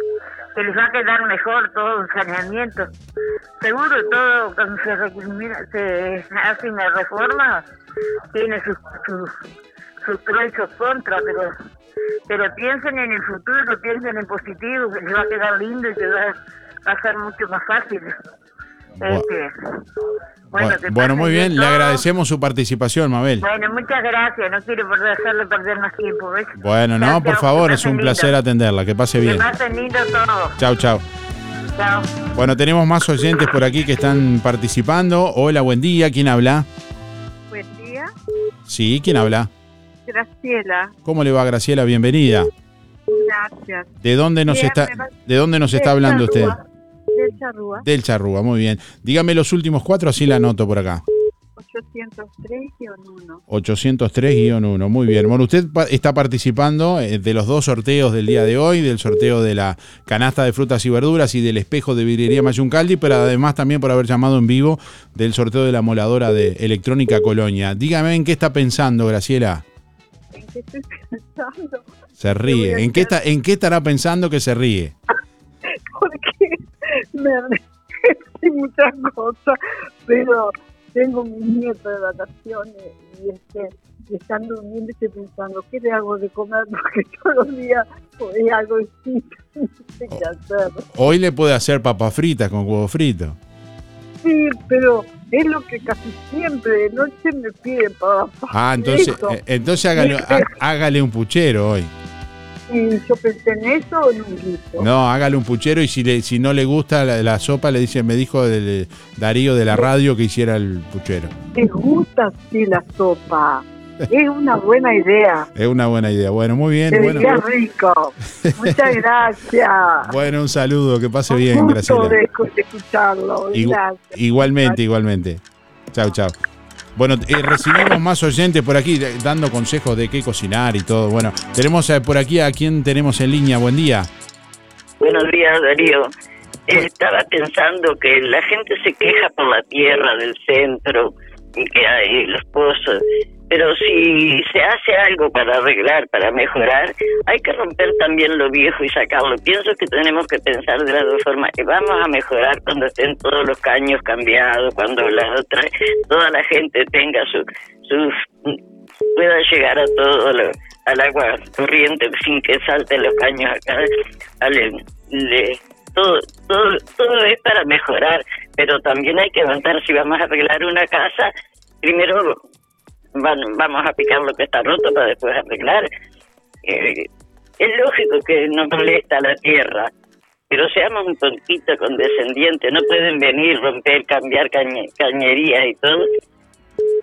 Speaker 35: que les va a quedar mejor todo el saneamiento. Seguro todo, cuando se, se hace una reforma, tiene sus, sus, sus pros y sus contras, pero, pero piensen en el futuro, piensen en positivo, que les va a quedar lindo y que va, va a ser mucho más fácil. Este, bueno,
Speaker 5: Bu-
Speaker 35: que
Speaker 5: Bueno, muy bien. Le agradecemos su participación, Mabel.
Speaker 35: Bueno, muchas gracias. No quiero hacerle perder más tiempo. ¿ves?
Speaker 5: Bueno, no,
Speaker 35: Chao,
Speaker 5: por
Speaker 35: chao,
Speaker 5: favor,
Speaker 35: que
Speaker 5: es un placer atenderla. Que pase
Speaker 35: Que
Speaker 5: bien.
Speaker 35: pasen lindo todo.
Speaker 5: Chau, chau.
Speaker 35: Chao.
Speaker 5: Bueno, tenemos más oyentes por aquí que están participando. Hola, buen día. ¿Quién habla?
Speaker 36: Buen día,
Speaker 5: Sí, ¿quién habla?
Speaker 36: Graciela.
Speaker 5: ¿Cómo le va, Graciela? Bienvenida.
Speaker 36: Gracias.
Speaker 5: ¿De dónde nos
Speaker 36: Bien,
Speaker 5: está,
Speaker 36: va-
Speaker 5: de dónde nos está hablando usted?
Speaker 36: Charrúa. Del Charrúa,
Speaker 5: muy bien. Dígame los últimos cuatro, así la anoto por acá.
Speaker 36: 803-1.
Speaker 5: 803-1, muy bien. Bueno, usted está participando eh, de los dos sorteos del día de hoy, del sorteo de la canasta de frutas y verduras y del espejo de vidriería Mayuncaldi, pero además también por haber llamado en vivo del sorteo de la moladora de Electrónica Colonia. Dígame en qué está pensando, Graciela.
Speaker 36: ¿En qué estoy pensando?
Speaker 5: Se ríe. ¿En qué, está, ¿En qué estará pensando que se ríe?
Speaker 36: Porque me muchas cosas, pero tengo mis nietos de vacaciones y este y están durmiendo y estoy pensando, ¿qué le hago de comer? Porque todos los días es algo distinto, no sé qué hacer.
Speaker 5: Hoy le puede hacer papas fritas con huevo frito.
Speaker 36: Sí, pero es lo que casi siempre de noche me piden para
Speaker 5: Ah, entonces, eh, entonces hágale, hágale un puchero hoy.
Speaker 36: Y yo pensé en eso en un guiso.
Speaker 5: No, hágale un puchero y si, le, si no le gusta la, la sopa, le dice, me dijo el- Darío de la radio que hiciera el puchero.
Speaker 36: ¿Te gusta así la sopa? Es una buena idea.
Speaker 5: Es una buena idea. Bueno, muy bien.
Speaker 36: Qué
Speaker 5: Bueno,
Speaker 36: rico. Muchas gracias.
Speaker 5: bueno un saludo, que pase bien,
Speaker 36: Gusto
Speaker 5: Graciela.
Speaker 36: de escu- de escucharlo.
Speaker 5: Igu-
Speaker 36: Gracias.
Speaker 5: igualmente, igualmente. Chao, chao. Bueno, eh, recibimos más oyentes por aquí dando consejos de qué cocinar y todo. Bueno, tenemos eh, por aquí a quien tenemos en línea. Buen día.
Speaker 34: Buenos días, Darío. Estaba pensando que la gente se queja por la tierra del centro y que hay los pozos, pero si se hace algo para arreglar, para mejorar, hay que romper también lo viejo y sacarlo. Pienso que tenemos que pensar de las dos formas. Vamos a mejorar cuando estén todos los caños cambiados, cuando la otra, toda la gente tenga su, sus pueda llegar a todo lo- al agua corriente sin que salten los caños acá al- le- todo, todo todo es para mejorar pero también hay que avanzar si vamos a arreglar una casa primero van- vamos a picar lo que está roto para después arreglar Eh, es lógico que nos molesta la tierra pero seamos un poquito condescendientes no pueden venir romper cambiar cañe- cañerías y todo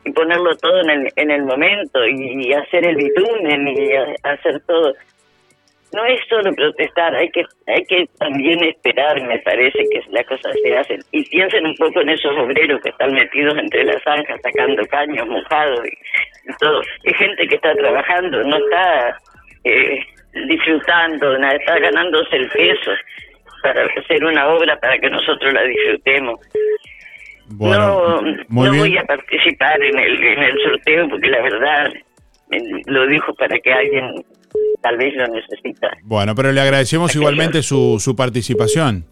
Speaker 34: y ponerlo todo en el, en el momento y, hacer el bitumen y hacer todo. No es solo protestar, hay que hay que también esperar, me parece que las cosas se hacen. Y piensen un poco en esos obreros que están metidos entre las zanjas sacando caños mojados y, y todo. Es gente que está trabajando, no está eh, disfrutando, nada, está ganándose el peso para hacer una obra para que nosotros la disfrutemos no,
Speaker 5: muy
Speaker 34: no voy a participar en el, en el sorteo porque la verdad lo dijo para que alguien tal vez lo necesita.
Speaker 5: Bueno, pero le agradecemos igualmente su, su participación.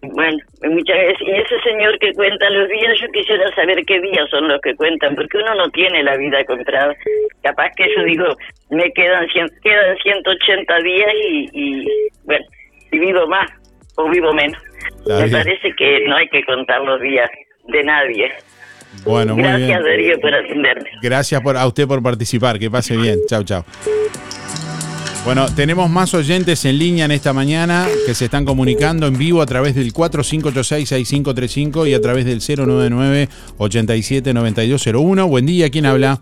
Speaker 34: Bueno, muchas veces, y ese señor que cuenta los días, yo quisiera saber qué días son los que cuentan, porque uno no tiene la vida comprada. Capaz que yo digo, me quedan, cien- quedan 180 días y, y, bueno, y vivo más o vivo menos.
Speaker 5: Está
Speaker 34: Me
Speaker 5: bien.
Speaker 34: parece que no hay que contar los días de nadie.
Speaker 5: Bueno, muy
Speaker 34: Gracias,
Speaker 5: bien.
Speaker 34: Darío, por atenderme.
Speaker 5: Gracias por, a usted por participar. Que pase bien. Chao, chao. Bueno, tenemos más oyentes en línea en esta mañana que se están comunicando en vivo a través del 4586-6535 y a través del 099-879201. Buen día, ¿quién habla?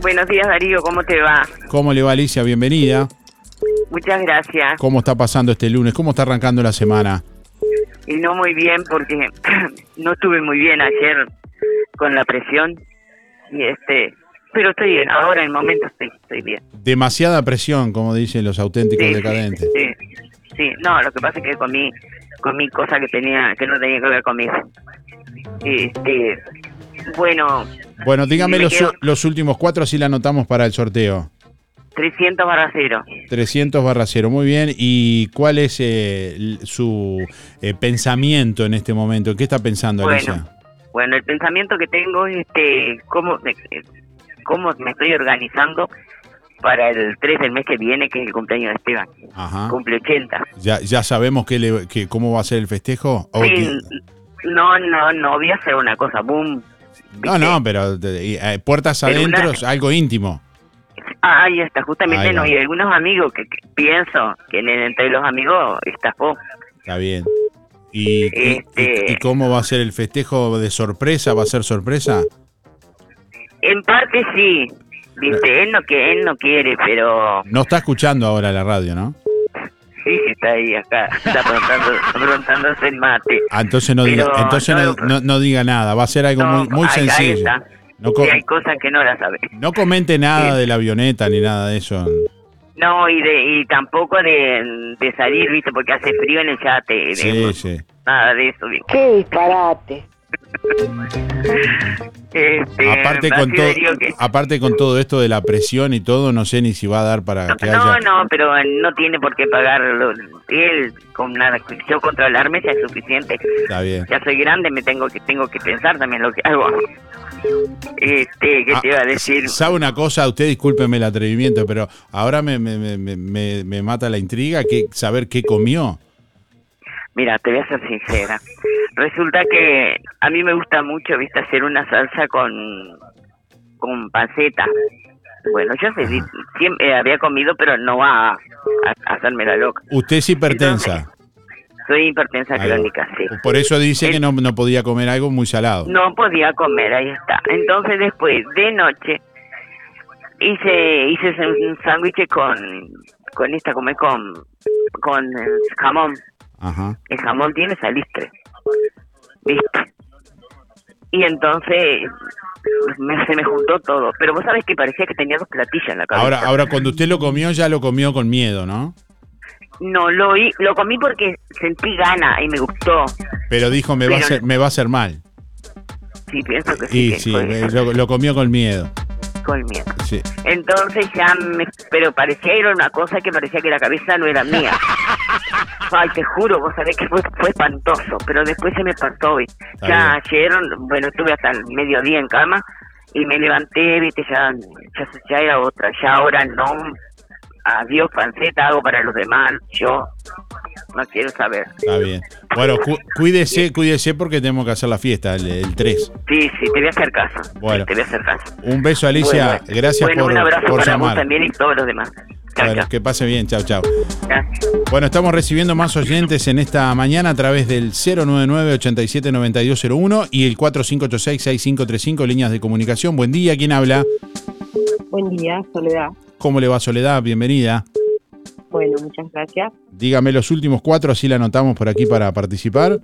Speaker 37: Buenos días Darío, ¿cómo te va?
Speaker 5: ¿Cómo le va Alicia? Bienvenida.
Speaker 37: Muchas gracias.
Speaker 5: ¿Cómo está pasando este lunes? ¿Cómo está arrancando la semana?
Speaker 37: Y no muy bien porque no estuve muy bien ayer con la presión y este, pero estoy bien, ahora en el momento estoy, estoy bien.
Speaker 5: Demasiada presión, como dicen los auténticos
Speaker 37: Sí,
Speaker 5: decadentes.
Speaker 37: Sí, sí, no, lo que pasa es que comí, comí cosas que tenía, que no tenía que haber comido. Este, bueno,
Speaker 5: Bueno, dígame
Speaker 37: Me
Speaker 5: los,
Speaker 37: quedo-
Speaker 5: los últimos cuatro, así la anotamos para el sorteo.
Speaker 37: 300 barra cero.
Speaker 5: 300 barra cero, muy bien. ¿Y cuál es eh, su eh, pensamiento en este momento? ¿Qué está pensando,
Speaker 37: Bueno,
Speaker 5: Alicia?
Speaker 37: Bueno, el pensamiento que tengo es este, cómo me, cómo me estoy organizando para el 3 del mes que viene, que es el cumpleaños de Esteban.
Speaker 5: Ajá.
Speaker 37: Cumple 80.
Speaker 5: ¿Ya, ya sabemos qué le- qué- cómo va a ser el festejo? ¿O
Speaker 37: Sí, no, no, no voy a hacer una cosa, boom.
Speaker 5: No, no, pero eh, puertas
Speaker 37: Pero una-
Speaker 5: adentro, algo íntimo.
Speaker 37: Ah, ahí está, justamente
Speaker 5: Ahí
Speaker 37: no, y algunos amigos que, que pienso que en- entre los amigos estafó.
Speaker 5: Está bien. ¿Y,
Speaker 37: Este-
Speaker 5: y- y cómo va a ser el festejo de sorpresa? ¿Va a ser sorpresa?
Speaker 37: En parte sí, viste, él no, que, él no quiere, pero
Speaker 5: No está escuchando ahora la radio, ¿no?
Speaker 37: sí, está ahí acá, está aprontando, aprontándose el mate.
Speaker 5: Ah, entonces no diga, entonces
Speaker 37: no-
Speaker 5: no, no- diga nada, va a ser algo
Speaker 37: No,
Speaker 5: muy, muy
Speaker 37: ahí- ahí
Speaker 5: sencillo.
Speaker 37: está.
Speaker 5: No,
Speaker 37: Sí, hay cosas que no las sabe.
Speaker 5: no comente nada de la avioneta ni nada de eso.
Speaker 37: No, y de y tampoco de, de salir, viste, porque hace frío en el yate. de-
Speaker 5: Sí, sí.
Speaker 37: Nada de eso, viste.
Speaker 32: Qué disparate.
Speaker 37: Este,
Speaker 5: Aparte con, todo,
Speaker 37: que-
Speaker 5: aparte con todo esto de la presión y todo, no sé ni si va a dar para que
Speaker 37: No,
Speaker 5: haya...
Speaker 37: no, pero no tiene por qué pagarlo. Él, con nada, yo controlarme ya es suficiente.
Speaker 5: Está bien.
Speaker 37: Ya soy grande, me tengo que tengo que pensar también lo que hago. Este, ¿qué
Speaker 5: Ah,
Speaker 37: te iba a decir?
Speaker 5: ¿Sabe una cosa? Usted discúlpeme el atrevimiento, pero ahora me, me, me, me- me mata la intriga que saber qué comió.
Speaker 37: Mira, te voy a ser sincera. Resulta que a mí me gusta mucho, viste, hacer una salsa con con panceta.
Speaker 34: Bueno, yo sé, siempre eh, había comido, pero no a, a, hacerme la loca.
Speaker 5: Usted es hipertensa.
Speaker 34: Soy hipertensa crónica, sí.
Speaker 5: Por eso dice que no, no podía comer algo muy salado.
Speaker 34: No podía comer, ahí está. Entonces después, de noche, hice hice un sándwich con, con esta, come con, con jamón.
Speaker 5: Ajá.
Speaker 34: El jamón tiene salistre. ¿Viste? Y entonces me, se me juntó todo. Pero vos sabés que parecía que tenía dos platillas en la cabeza.
Speaker 5: Ahora, ahora cuando usted lo comió, ya lo comió con miedo, ¿no?
Speaker 34: No, lo, lo comí porque sentí gana y me gustó.
Speaker 5: Pero dijo, me, va, a hacer, me va a hacer mal.
Speaker 34: Sí, pienso que sí.
Speaker 5: Y sí, lo, lo, comió con miedo.
Speaker 34: Con miedo.
Speaker 5: Sí.
Speaker 34: Entonces ya me... Pero parecía era una cosa que parecía que la cabeza no era mía. Ay, te juro, vos sabés que fue, fue espantoso, pero después se me pasó. Y ya ayer, bueno, estuve hasta el mediodía en cama y me levanté, viste, ya, ya, ya era otra. Ya ahora no, adiós panceta, hago para los demás, yo no quiero saber.
Speaker 5: Está bien. Bueno, cuídese, cuídese porque tenemos que hacer la fiesta el, 3.
Speaker 34: Sí, sí, te voy a hacer caso.
Speaker 5: Bueno.
Speaker 34: te voy a hacer caso.
Speaker 5: Un beso, Alicia. Gracias
Speaker 34: bueno,
Speaker 5: por,
Speaker 34: un abrazo
Speaker 5: por
Speaker 34: para
Speaker 5: llamar.
Speaker 34: vos también y todos los demás. Chao,
Speaker 5: bueno, que pase bien, chao, chao.
Speaker 34: Gracias.
Speaker 5: Bueno, estamos recibiendo más oyentes en esta mañana a través del 099-879201 y el 4586-6535, líneas de comunicación. Buen día, ¿quién habla?
Speaker 38: Buen día, Soledad.
Speaker 5: ¿Cómo le va Soledad? Bienvenida.
Speaker 38: Bueno, muchas gracias.
Speaker 5: Dígame los últimos cuatro, así la anotamos por aquí para participar.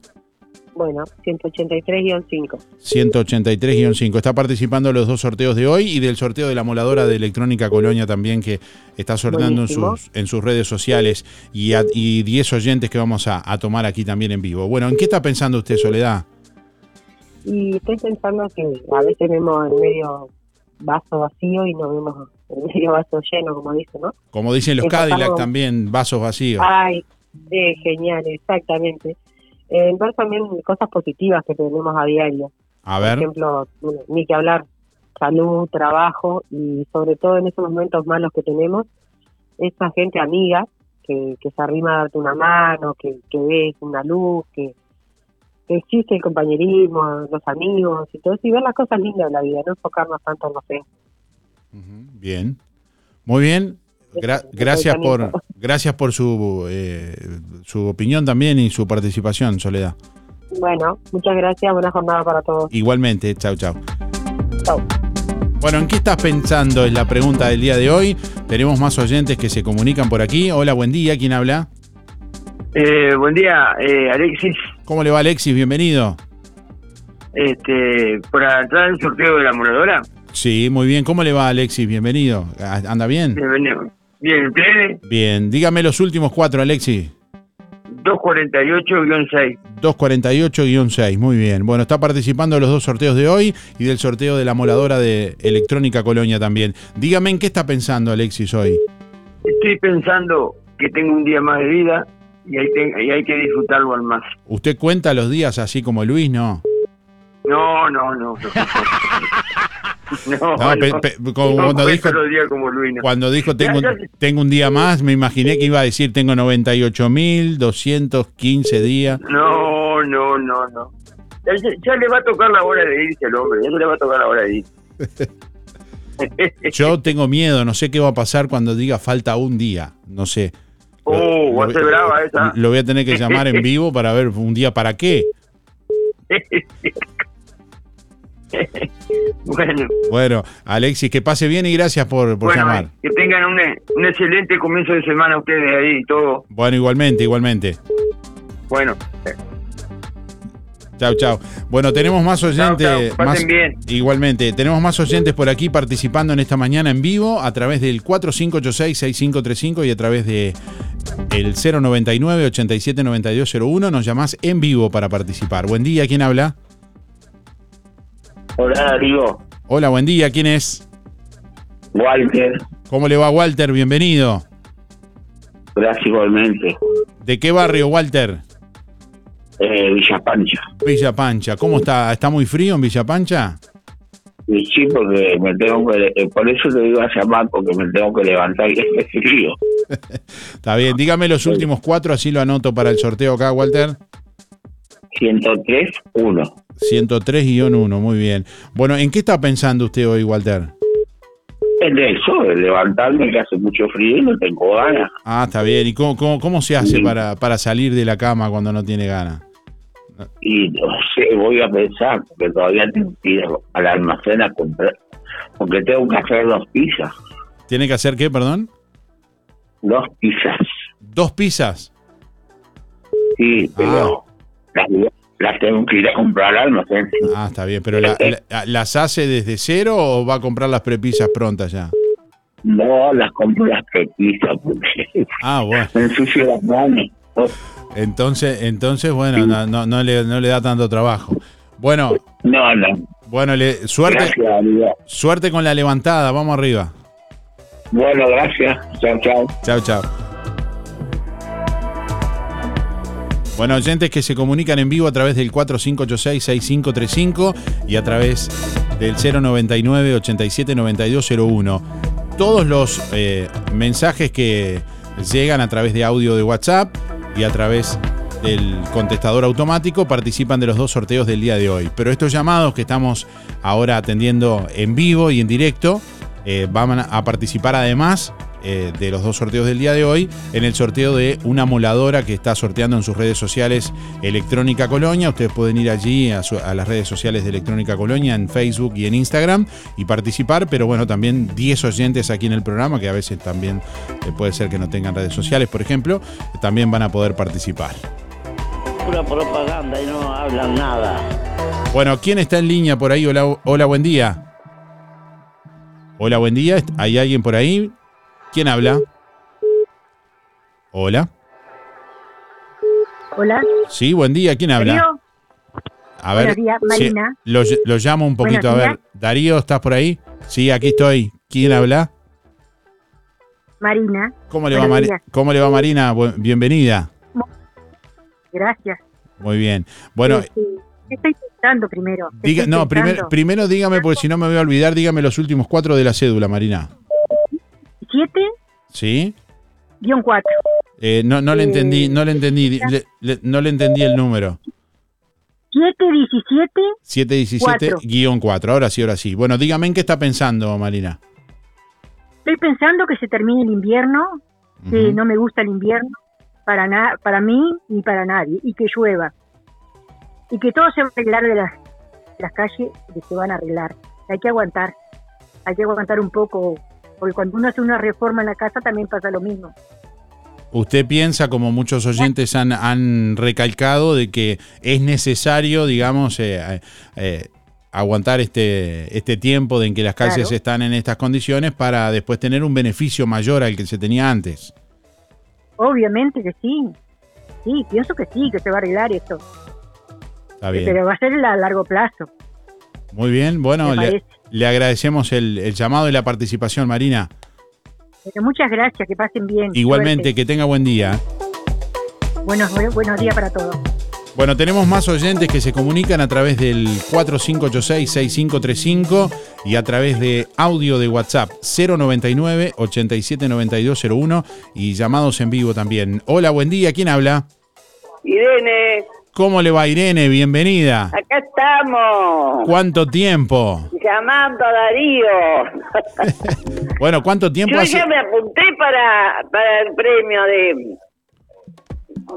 Speaker 38: Bueno, 183-5.
Speaker 5: 183-5. Está participando los dos sorteos de hoy y del sorteo de la moladora de Electrónica Colonia también que está sorteando en sus, en sus redes sociales y, a- y 10 oyentes que vamos a, a tomar aquí también en vivo. Bueno, ¿en qué está pensando usted, Soledad?
Speaker 38: Y estoy pensando que a veces vemos en medio vaso vacío y no vemos medio vaso lleno, como dice, ¿no?
Speaker 5: Como dicen los Cadillac también, vasos vacíos.
Speaker 38: Ay, de genial, exactamente. Eh, ver también cosas positivas que tenemos a diario.
Speaker 5: A
Speaker 38: Por
Speaker 5: ver,
Speaker 38: ejemplo, bueno, ni que hablar, salud, trabajo y sobre todo en esos momentos malos que tenemos, esa gente amiga que, que se arrima a darte una mano, que, que ves una luz, que, que existe el compañerismo, los amigos y todo eso, y ver las cosas lindas de la vida, no enfocarnos tanto en lo feo.
Speaker 5: Bien. Muy bien. Gra- gracias por gracias por su eh, su opinión también y su participación, Soledad.
Speaker 38: Bueno, muchas gracias, buena jornada para todos.
Speaker 5: Igualmente, chau, chau.
Speaker 38: Chau.
Speaker 5: Bueno, ¿en qué estás pensando? Es la pregunta del día de hoy. Tenemos más oyentes que se comunican por aquí. Hola, buen día. ¿Quién habla?
Speaker 39: Eh, buen día, eh, Alexis.
Speaker 5: ¿Cómo le va, Alexis? Bienvenido.
Speaker 39: Este, para entrar en el sorteo de la moradora,
Speaker 5: Sí, muy bien. ¿Cómo le va, Alexis? Bienvenido. Ah, ¿Anda bien?
Speaker 39: bienvenido. Bien, ¿ustedes?
Speaker 5: Bien. Dígame los últimos cuatro, Alexis.
Speaker 39: 248-6.
Speaker 5: 248-6, muy bien. Bueno, está participando de los dos sorteos de hoy y del sorteo de la moladora de Electrónica Colonia también. Dígame en qué está pensando Alexis hoy.
Speaker 39: Estoy pensando que tengo un día más de vida y hay, y hay que disfrutarlo al más.
Speaker 5: ¿Usted cuenta los días así como Luis, no?
Speaker 39: No, no, no. No, no,
Speaker 5: No, pe- cuando dijo-
Speaker 39: como.
Speaker 5: Cuando tengo,
Speaker 39: ya-
Speaker 5: tengo un día más, me imaginé que iba a decir tengo 98.215 días.
Speaker 39: No, no, no, no. Ya, le va a tocar la hora de irse al hombre, ya le va a tocar la hora de irse.
Speaker 5: Yo tengo miedo, no sé qué va a pasar cuando diga falta un día, no sé.
Speaker 39: Oh, va a ser brava esa.
Speaker 5: Lo voy a tener que llamar en vivo para ver un día para qué.
Speaker 39: bueno,
Speaker 5: Bueno, Alexis, que pase bien y gracias por, por
Speaker 39: bueno,
Speaker 5: llamar.
Speaker 39: que tengan un, un excelente comienzo de semana ustedes ahí y todo.
Speaker 5: Bueno, igualmente, igualmente.
Speaker 39: Bueno,
Speaker 5: Chau, chau. Bueno, tenemos más oyentes.
Speaker 39: chau, pasen
Speaker 5: más-
Speaker 39: bien.
Speaker 5: Igualmente, tenemos más oyentes por aquí participando en esta mañana en vivo a través del 4586-6535 y a través de el 099-879201. Nos llamás en vivo para participar. Buen día, ¿quién habla?
Speaker 40: Hola Darío,
Speaker 5: Hola, buen día, ¿quién es?
Speaker 40: Walter,
Speaker 5: ¿Cómo le va, Walter? Bienvenido.
Speaker 40: gracias igualmente.
Speaker 5: ¿De qué barrio, Walter?
Speaker 40: Eh, Villa Pancha.
Speaker 5: Villa Pancha. ¿Cómo está? ¿Está muy frío en Villa Pancha?
Speaker 40: Y sí, porque me tengo que, eh, por eso te iba a llamar, porque me tengo que levantar y es frío.
Speaker 5: Está bien, dígame los últimos cuatro, así lo anoto para el sorteo acá, Walter.
Speaker 40: 103, 1.
Speaker 5: 103-1, muy bien. Bueno, ¿en qué está pensando usted hoy, Walter?
Speaker 40: De eso, de levantarme que hace mucho frío y no tengo ganas.
Speaker 5: Ah, está bien. ¿Y cómo, cómo, cómo se hace para, para salir de la cama cuando no tiene ganas?
Speaker 40: Y no sé, voy a pensar, porque todavía tengo que ir al almacén a comprar, porque tengo que hacer dos pizzas.
Speaker 5: ¿Tiene que hacer qué, perdón?
Speaker 40: Dos pizzas.
Speaker 5: ¿Dos pizzas?
Speaker 40: Sí, pero las, las tengo que ir a comprar al almacén.
Speaker 5: Ah, está bien. ¿Pero la- la- las hace desde cero o va a comprar las prepisas prontas ya?
Speaker 40: No, las compro las pizzas porque
Speaker 5: Ah, bueno.
Speaker 40: me ensucio las manos.
Speaker 5: Entonces, entonces bueno, no, no, no le, no le da tanto trabajo. Bueno.
Speaker 40: No, no.
Speaker 5: Bueno, le, suerte,
Speaker 40: Gracias,
Speaker 5: suerte con la levantada. Vamos arriba.
Speaker 40: Bueno, gracias. Chao, chao.
Speaker 5: Chao, chao. Bueno, oyentes que se comunican en vivo a través del 4586-6535 y a través del 099-879201. Todos los eh, mensajes que llegan a través de audio de WhatsApp y a través del contestador automático participan de los dos sorteos del día de hoy. Pero estos llamados que estamos ahora atendiendo en vivo y en directo eh, van a participar además eh, de los dos sorteos del día de hoy en el sorteo de una moladora que está sorteando en sus redes sociales Electrónica Colonia. Ustedes pueden ir allí a, su- a las redes sociales de Electrónica Colonia en Facebook y en Instagram y participar, pero bueno, también 10 oyentes aquí en el programa que a veces también eh, puede ser que no tengan redes sociales, por ejemplo, también van a poder participar.
Speaker 41: Pura propaganda y no hablan nada.
Speaker 5: Bueno, ¿quién está en línea por ahí? Hola, hola, buen día. Hola, buen día. ¿Hay alguien por ahí? ¿Quién habla? Hola.
Speaker 42: Hola.
Speaker 5: Sí, buen día. ¿Quién habla?
Speaker 42: Darío.
Speaker 5: A ver.
Speaker 42: Buenos días,
Speaker 5: sí,
Speaker 42: Marina.
Speaker 5: lo, lo llamo un poquito.
Speaker 42: Buenos
Speaker 5: a ver.
Speaker 42: días.
Speaker 5: Darío, ¿estás por ahí? Sí, aquí estoy. ¿Quién habla?
Speaker 42: Marina.
Speaker 5: ¿Cómo le, va,
Speaker 42: Buenos días.
Speaker 5: ¿Cómo le va, Marina? Bienvenida.
Speaker 42: Gracias.
Speaker 5: Muy bien. Bueno,
Speaker 42: Este, ¿qué estoy pensando primero? ¿Qué
Speaker 5: diga,
Speaker 42: estoy
Speaker 5: no,
Speaker 42: pensando?
Speaker 5: primero dígame, porque si no me voy a olvidar, dígame los últimos cuatro de la cédula, Marina.
Speaker 42: 7
Speaker 5: ¿Sí?
Speaker 42: guion 4.
Speaker 5: Eh, no, no le
Speaker 42: Eh,
Speaker 5: entendí, no le entendí, le- le- no le entendí el número.
Speaker 42: 7 17
Speaker 5: 717-4. Ahora sí, ahora sí. Bueno, dígame en qué está pensando, Marina.
Speaker 42: Estoy pensando que se termine el invierno, que no me gusta el invierno para na- para mí ni para nadie, y que llueva. Y que todo se va a arreglar de las, las calles, que se van a arreglar. Hay que aguantar, hay que aguantar un poco, porque cuando uno hace una reforma en la casa también pasa lo mismo.
Speaker 5: Usted piensa, como muchos oyentes han, han recalcado, de que es necesario, digamos, eh, eh, eh, aguantar este, este tiempo de en que las calles
Speaker 42: Claro.
Speaker 5: están en estas condiciones para después tener un beneficio mayor al que se tenía antes.
Speaker 42: Obviamente que sí, sí, pienso que sí, que se va a arreglar esto,
Speaker 5: Está bien.
Speaker 42: pero va a ser a largo plazo.
Speaker 5: Muy bien. Bueno, le. Le agradecemos el, el llamado y la participación, Marina.
Speaker 42: Pero muchas gracias, que pasen bien.
Speaker 5: Igualmente,
Speaker 42: suerte.
Speaker 5: que tenga buen día.
Speaker 42: Buenos, buenos días para todos.
Speaker 5: Bueno, tenemos más oyentes que se comunican a través del 4586-6535 y a través de audio de WhatsApp 099-879201 y llamados en vivo también. Hola, buen día, ¿quién habla?
Speaker 41: Irene,
Speaker 5: ¿Cómo le va Irene? Bienvenida.
Speaker 41: acá estamos.
Speaker 5: ¿Cuánto tiempo?
Speaker 41: Llamando a Darío.
Speaker 5: Bueno, ¿cuánto tiempo
Speaker 41: Yo
Speaker 5: hace?
Speaker 41: ya me apunté para, para el premio de,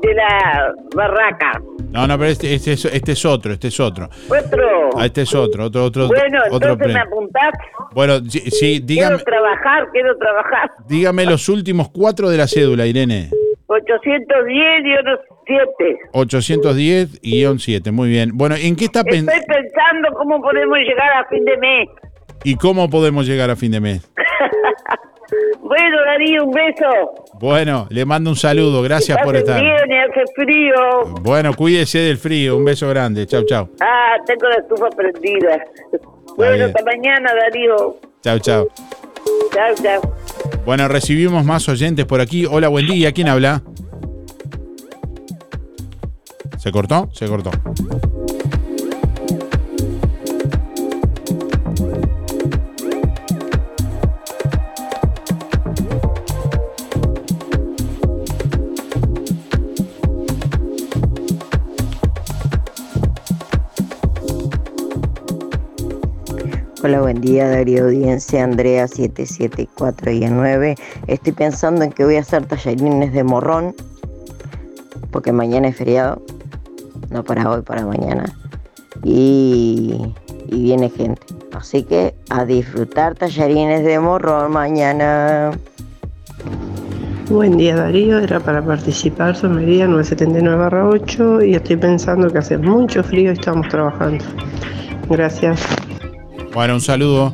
Speaker 41: de la barraca.
Speaker 5: No, no, pero este, este es, este es otro, este es otro.
Speaker 41: Otro.
Speaker 5: Ah, Este es otro, otro, otro,
Speaker 41: bueno,
Speaker 5: otro
Speaker 41: entonces me apuntás.
Speaker 5: Bueno, sí, sí, dígame,
Speaker 41: Quiero trabajar, quiero trabajar.
Speaker 5: dígame los últimos cuatro de la cédula, Irene.
Speaker 41: 810 y unos 7.
Speaker 5: 810-7, muy bien. Bueno, ¿en qué está pensando?
Speaker 41: Estoy pensando cómo podemos llegar a fin de mes.
Speaker 5: ¿Y cómo podemos llegar a fin de mes?
Speaker 41: Bueno, Darío, un beso.
Speaker 5: Bueno, le mando un saludo, gracias por estar.
Speaker 41: bien, hace frío.
Speaker 5: Bueno, cuídese del frío, un beso grande, chau, chau.
Speaker 41: Ah, tengo la estufa prendida. Bueno, hasta mañana, Darío.
Speaker 5: Chau, chau.
Speaker 41: Chao, chao.
Speaker 5: Bueno, recibimos más oyentes por aquí. Hola, buen día, ¿quién habla? ¿Se cortó? Se cortó.
Speaker 43: Hola, buen día, Darío Audiencia, Andrea 774 y 9. Estoy pensando en que voy a hacer tallarines de morrón, porque mañana es feriado, no para hoy, para mañana. Y, y viene gente. Así que a disfrutar tallarines de morrón mañana.
Speaker 42: Buen día Darío, era para participar, somería 979-8 y estoy pensando que hace mucho frío y estamos trabajando. Gracias.
Speaker 5: Bueno, un saludo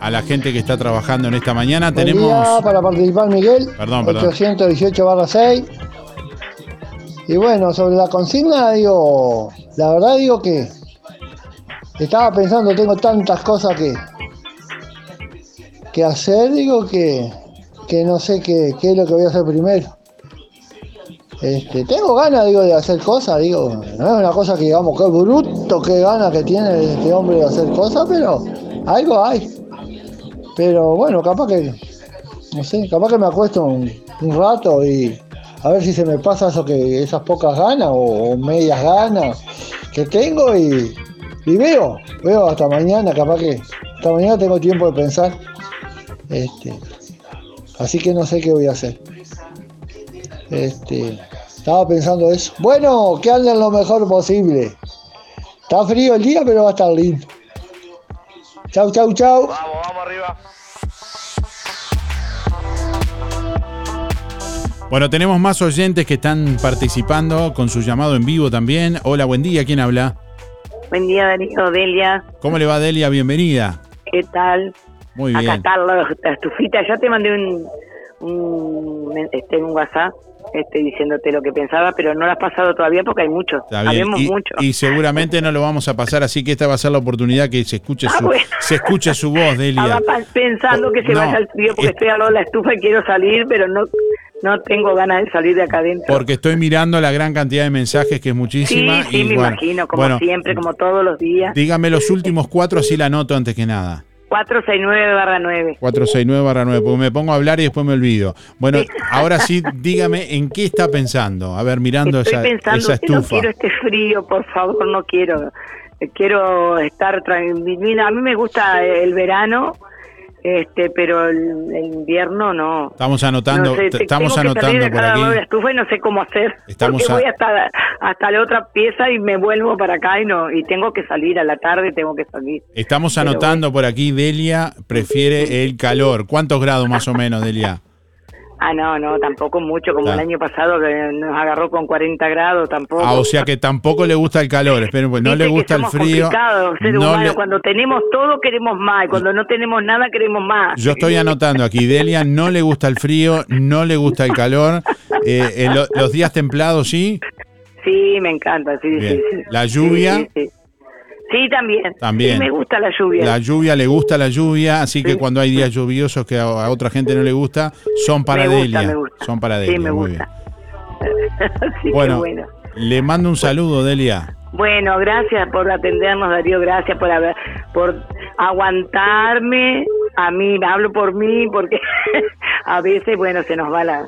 Speaker 5: a la gente que está trabajando en esta mañana.
Speaker 44: Buen
Speaker 5: Tenemos.
Speaker 44: día para participar, Miguel.
Speaker 5: Perdón, perdón.
Speaker 44: 818 barra 6. Y bueno, sobre la consigna, digo, la verdad digo que estaba pensando, tengo tantas cosas que, que hacer, digo que, que no sé qué, qué es lo que voy a hacer primero. Este, tengo ganas, digo, de hacer cosas, digo, no es una cosa que digamos, qué bruto, qué ganas que tiene este hombre de hacer cosas, pero algo hay. Pero bueno, capaz que, no sé, capaz que me acuesto un, rato y a ver si se me pasa eso que esas pocas ganas o, o medias ganas que tengo y, y veo, veo hasta mañana, capaz que hasta mañana tengo tiempo de pensar. Este, así que no sé qué voy a hacer. Este, estaba pensando eso. Bueno, que anden lo mejor posible. Está frío el día, pero va a estar lindo. Chau, chau, chau.
Speaker 5: Bueno, tenemos más oyentes que están participando con su llamado en vivo también. Hola, buen día. ¿Quién habla?
Speaker 37: Buen día, Darío, Delia.
Speaker 5: ¿Cómo le va, Delia? Bienvenida.
Speaker 37: ¿Qué tal?
Speaker 5: Muy
Speaker 37: Acá
Speaker 5: bien.
Speaker 37: está la, la estufita. Ya te mandé un, un, este, un WhatsApp este, diciéndote lo que pensaba, pero no lo has pasado todavía porque hay muchos. Sabemos
Speaker 5: Y,
Speaker 37: mucho.
Speaker 5: y seguramente no lo vamos a pasar, así que esta va a ser la oportunidad que se escuche
Speaker 37: Ah,
Speaker 5: su,
Speaker 37: bueno.
Speaker 5: se escuche su voz, Delia.
Speaker 37: Estaba pensando que se
Speaker 5: No,
Speaker 37: vaya al frío porque
Speaker 5: es-
Speaker 37: estoy al lado de la estufa y quiero salir, pero no no tengo ganas de salir de acá adentro.
Speaker 5: Porque estoy mirando la gran cantidad de mensajes que es
Speaker 37: Sí,
Speaker 5: muchísima.
Speaker 37: sí,
Speaker 5: y
Speaker 37: me
Speaker 5: bueno,
Speaker 37: imagino, como
Speaker 5: bueno,
Speaker 37: siempre, como todos los días.
Speaker 5: Dígame los últimos cuatro, así la anoto antes que nada.
Speaker 37: 469 barra 9.
Speaker 5: 469 barra 9, porque me pongo a hablar y después me olvido. Bueno, ahora sí, dígame en qué está pensando. A ver, mirando
Speaker 37: Estoy
Speaker 5: esa,
Speaker 37: pensando
Speaker 5: esa
Speaker 37: que no
Speaker 5: estufa.
Speaker 37: quiero este frío, por favor, no quiero. Quiero estar tranquila. A mí me gusta el verano, este, pero el, el invierno no.
Speaker 5: Estamos anotando,
Speaker 37: No sé,
Speaker 5: t-
Speaker 37: te-
Speaker 5: estamos
Speaker 37: tengo que salir
Speaker 5: anotando por
Speaker 37: de la
Speaker 5: aquí.
Speaker 37: estufa y no sé cómo hacer.
Speaker 5: Estamos
Speaker 37: porque
Speaker 5: a-
Speaker 37: voy hasta la, hasta la otra pieza y me vuelvo para acá y no y tengo que salir a la tarde, tengo que salir.
Speaker 5: Estamos
Speaker 37: Pero
Speaker 5: anotando por aquí, Delia prefiere el calor. ¿Cuántos grados más o menos, Delia?
Speaker 37: Ah, no, no, tampoco mucho, como el año pasado que nos agarró con 40 grados, tampoco.
Speaker 5: Ah, o sea que tampoco le gusta el calor. Esperen, pues no le
Speaker 37: que
Speaker 5: gusta el frío.
Speaker 37: complicados, seres
Speaker 5: No
Speaker 37: humanos.
Speaker 5: le-
Speaker 37: Cuando tenemos todo queremos más y cuando no tenemos nada queremos más.
Speaker 5: Yo estoy anotando aquí, Delia no le gusta el frío, no le gusta el calor. Eh, eh, lo- los días templados, sí.
Speaker 37: Sí, me encanta, sí,
Speaker 5: Bien.
Speaker 37: sí, sí.
Speaker 5: La lluvia.
Speaker 37: Sí, sí, sí. Sí, también.
Speaker 5: También.
Speaker 37: Sí, me gusta la lluvia.
Speaker 5: La lluvia le gusta la lluvia, así que cuando hay días lluviosos que a, otra gente no le gusta, son para
Speaker 37: Me gusta,
Speaker 5: Delia.
Speaker 37: me gusta.
Speaker 5: Son para
Speaker 37: Sí,
Speaker 5: Delia,
Speaker 37: me
Speaker 5: muy
Speaker 37: gusta.
Speaker 5: bien.
Speaker 37: Que
Speaker 5: Bueno,
Speaker 37: bueno.
Speaker 5: le mando un saludo, Delia.
Speaker 37: Bueno, gracias por atendernos, Darío, gracias por haber, por aguantarme. A mí, hablo por mí, porque a veces, bueno, se nos va la...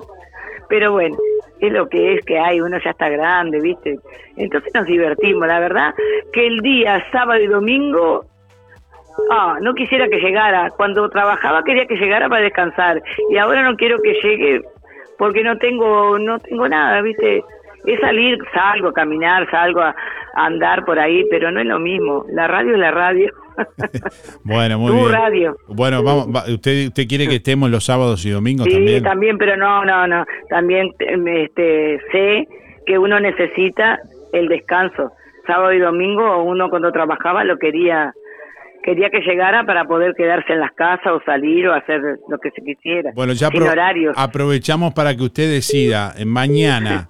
Speaker 37: Pero bueno, es lo que es que hay, uno ya está grande, ¿viste? Entonces nos divertimos, la verdad, que el día sábado y domingo, ah, no quisiera que llegara. Cuando trabajaba quería que llegara para descansar y ahora no quiero que llegue porque no tengo, no tengo nada, ¿viste? Es salir, salgo a caminar, salgo a, a andar por ahí, pero no es lo mismo. La radio es la radio.
Speaker 5: Bueno, muy
Speaker 37: Tu
Speaker 5: bien.
Speaker 37: radio.
Speaker 5: Bueno, vamos, va- usted, usted quiere que estemos los sábados y domingos
Speaker 37: Sí,
Speaker 5: también.
Speaker 37: también, pero no, no, no. También eh, este, sé que uno necesita el descanso. Sábado y domingo uno cuando trabajaba lo quería quería que llegara para poder quedarse en las casas o salir o hacer lo que se quisiera.
Speaker 5: Bueno, ya apro- aprovechamos para que usted decida mañana.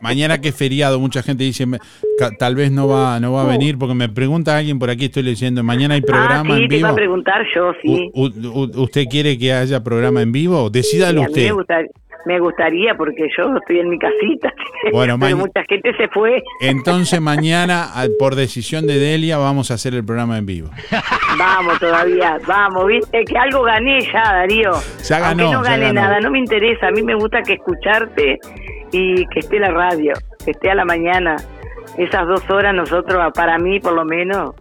Speaker 5: Mañana que es feriado, mucha gente dice tal vez no va no va a venir porque me pregunta alguien por aquí estoy leyendo, mañana hay programa
Speaker 37: ah, sí,
Speaker 5: en
Speaker 37: te iba
Speaker 5: vivo.
Speaker 37: a preguntar yo, sí.
Speaker 5: U- ¿Usted quiere que haya programa en vivo? Decídalo
Speaker 37: Sí,
Speaker 5: usted.
Speaker 37: me, gustar- me gustaría porque yo estoy en mi casita,
Speaker 5: Bueno,
Speaker 37: pero mucha gente se fue.
Speaker 5: Entonces mañana, por decisión de Delia, vamos a hacer el programa en vivo.
Speaker 37: Vamos todavía, vamos, viste que algo gané ya, Darío.
Speaker 5: Ya ganó,
Speaker 37: Aunque no
Speaker 5: ya
Speaker 37: gané
Speaker 5: ganó.
Speaker 37: nada, no me interesa. A mí me gusta que escucharte y que esté la radio, que esté a la mañana. Esas dos horas nosotros, para mí por lo menos,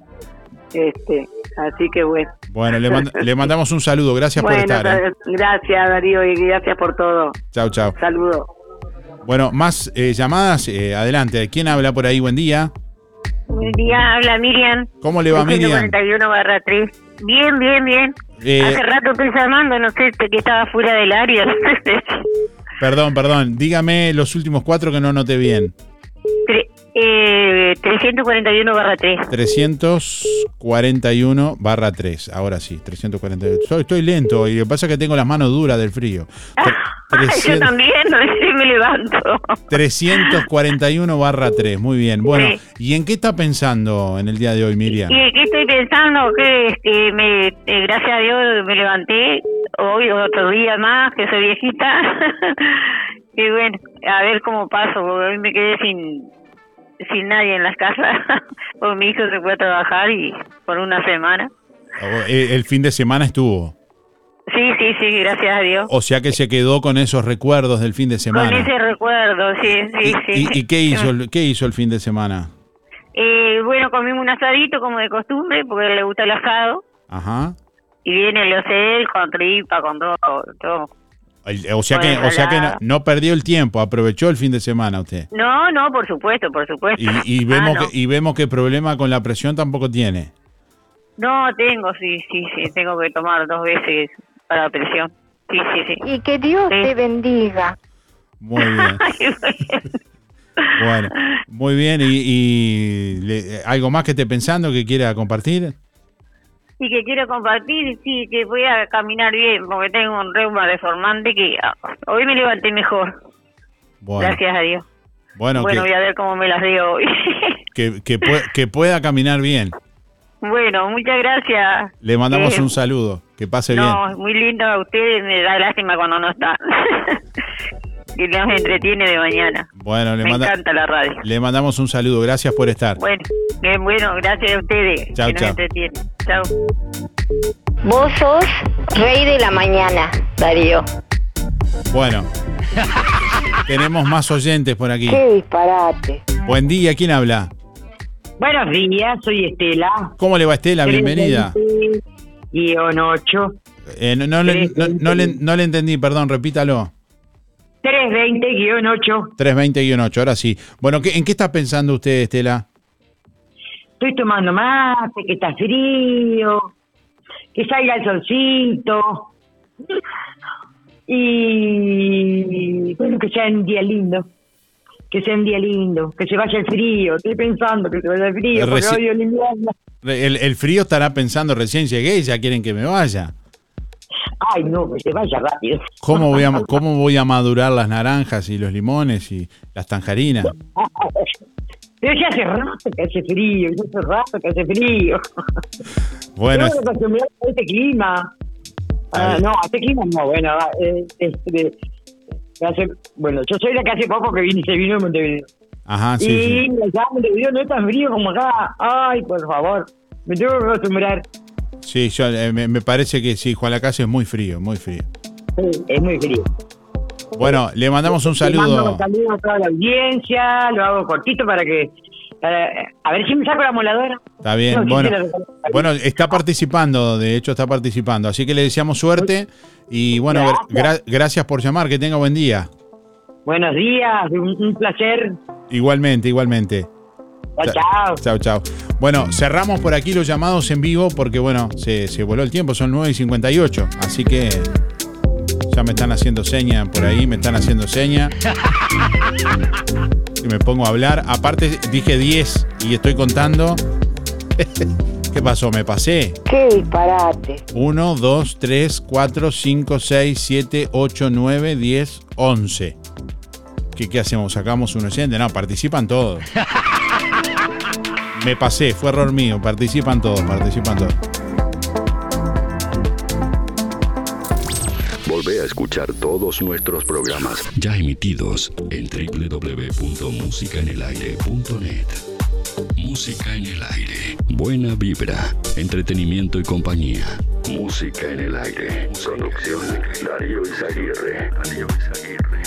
Speaker 37: este,
Speaker 45: Así que bueno.
Speaker 5: Bueno, le, mand- le mandamos un saludo. Gracias
Speaker 45: bueno,
Speaker 5: por estar. ¿eh?
Speaker 45: gracias Darío y gracias por todo.
Speaker 5: Chao, chao.
Speaker 45: Saludos.
Speaker 5: Bueno, más eh, llamadas. eh, adelante. ¿Quién habla por ahí? Buen día.
Speaker 37: Buen día, habla Miriam.
Speaker 5: ¿Cómo le va, Miriam?
Speaker 37: 41 barra 3. Bien, bien, bien.
Speaker 5: Eh,
Speaker 37: Hace rato estoy llamando, no sé, que estaba fuera del área.
Speaker 5: Perdón, perdón. Dígame los últimos cuatro que no noté bien.
Speaker 37: Eh, 341 barra 3.
Speaker 5: 341 barra 3. Ahora sí, 341. Estoy, estoy lento y lo que pasa es que tengo las manos duras del frío.
Speaker 37: Yo
Speaker 5: 300
Speaker 37: también, no sé, me levanto.
Speaker 5: 341 barra 3. Muy bien. Bueno,
Speaker 37: Sí.
Speaker 5: ¿y en qué está pensando en el día de hoy, Miriam?
Speaker 37: Y aquí estoy pensando que este, me, eh, gracias a Dios me levanté hoy otro día más, que soy viejita. y bueno, a ver cómo paso, porque hoy me quedé sin sin nadie en las casas. porque mi hijo se fue a trabajar y por una semana.
Speaker 5: Oh, eh, El fin de semana estuvo.
Speaker 37: Sí, sí, sí, gracias a Dios.
Speaker 5: O sea que se quedó con esos recuerdos del fin de
Speaker 37: Con
Speaker 5: semana.
Speaker 37: ese recuerdo, sí, sí, sí.
Speaker 5: ¿Y, y qué, hizo, el- qué hizo el fin de semana?
Speaker 37: Eh, bueno, comimos un asadito como de costumbre, porque le gusta el asado.
Speaker 5: Ajá.
Speaker 37: Y viene el ocel con tripa, con todo. todo.
Speaker 5: O sea que, o sea que no, perdió el tiempo, aprovechó el fin de semana usted.
Speaker 37: No, no, por supuesto, por supuesto.
Speaker 5: Y, y
Speaker 37: Ah,
Speaker 5: vemos
Speaker 37: no.
Speaker 5: que, y vemos que problema con la presión tampoco tiene.
Speaker 37: No, tengo, sí, sí, sí, tengo que tomar dos veces para la presión. Sí, sí, sí.
Speaker 32: Y que Dios te bendiga.
Speaker 5: Muy bien. Bueno, muy bien. ¿Y, y le- algo más que esté pensando que quiera compartir?
Speaker 37: Y que quiero compartir, sí, que voy a caminar bien, porque tengo un reuma deformante que ah, hoy me levanté mejor,
Speaker 5: Bueno,
Speaker 37: gracias a Dios.
Speaker 5: bueno,
Speaker 37: Bueno,
Speaker 5: que,
Speaker 37: voy a ver cómo me las dio hoy.
Speaker 5: que, que que pueda caminar bien.
Speaker 37: bueno, muchas gracias.
Speaker 5: Le mandamos
Speaker 37: Eh,
Speaker 5: un saludo. Que pase bien.
Speaker 37: No, muy lindo a ustedes, me da lástima cuando no están. que nos entretiene de mañana.
Speaker 5: Bueno, le,
Speaker 37: me
Speaker 5: manda-
Speaker 37: encanta la radio.
Speaker 5: le mandamos un saludo. Gracias por estar.
Speaker 37: Bueno, bien, bueno, gracias a ustedes.
Speaker 5: Chao,
Speaker 37: que nos
Speaker 5: chao.
Speaker 37: entretienen. Chao.
Speaker 32: Vos sos rey de la mañana, Darío.
Speaker 5: Bueno, tenemos más oyentes por aquí.
Speaker 32: Qué disparate.
Speaker 5: Buen día, ¿quién habla?
Speaker 46: Buenos días, soy Estela.
Speaker 5: ¿Cómo le va Estela? Bienvenida.
Speaker 46: 320 Guión 8.
Speaker 5: Eh, no, no le, no, no le, no le entendí, perdón, repítalo.
Speaker 46: 320 guion 8.
Speaker 5: 320-8, ahora sí. Bueno, ¿qué- ¿en qué está pensando usted, Estela?
Speaker 46: Estoy tomando mate, que está frío, que salga el solcito. Y bueno, que sea un día lindo. Que sea un día lindo, que se vaya el frío. Estoy pensando que se vaya el frío, porque
Speaker 5: Reci-
Speaker 46: odio el invierno.
Speaker 5: El, el frío estará pensando, recién llegué y ya quieren que me vaya.
Speaker 46: Ay, no, que se vaya rápido.
Speaker 5: ¿Cómo voy, a, ¿Cómo voy a madurar las naranjas y los limones y las tangerinas?
Speaker 46: Pero ya hace rato que hace frío, ya hace rato que hace frío.
Speaker 5: Bueno,
Speaker 46: Tengo que acostumbrarme a este clima. Ah, no, a este clima no, bueno, eh, este, hace, bueno, yo soy la que hace poco que vine, se vino de Montevideo.
Speaker 5: ajá, sí,
Speaker 46: y
Speaker 5: sí.
Speaker 46: allá en Montevideo no es tan frío como acá. Ay, por favor, me tengo que acostumbrar.
Speaker 5: Sí, yo, eh, me, me parece que sí, Juan Lacase es muy frío, muy frío.
Speaker 46: Sí, es muy frío.
Speaker 5: Bueno, le mandamos un
Speaker 46: Le mando
Speaker 5: saludo.
Speaker 46: un saludo a toda la audiencia, lo hago cortito para que, a ver si me saco la moladora.
Speaker 5: Está bien,
Speaker 46: No,
Speaker 5: bueno. Bueno, está participando, de hecho está participando, así que le deseamos suerte y bueno, gra- gra- gracias por llamar, que tenga buen día.
Speaker 46: Buenos días, un, un placer.
Speaker 5: Igualmente, igualmente.
Speaker 46: Chao, chao.
Speaker 5: Chao. Bueno, cerramos por aquí los llamados en vivo porque, bueno, se, se voló el tiempo, son 9 y 58. Así que ya me están haciendo seña por ahí, me están haciendo seña. Y me pongo a hablar. Aparte, dije 10 y estoy contando. ¿Qué pasó? ¿Me pasé?
Speaker 32: Qué disparate.
Speaker 5: 1, 2, 3, 4, 5, 6, 7, 8, 9, 10, 11. ¿Qué, qué hacemos? ¿Sacamos un oyente? No, participan todos. Me pasé, fue error mío. Participan todos, participan todos.
Speaker 7: Volvé a escuchar todos nuestros programas ya emitidos en www.musicaenelaire.net. Música en el aire. Buena vibra, entretenimiento y compañía. Música en el aire. Producción Darío Izaguirre. Darío Izaguirre.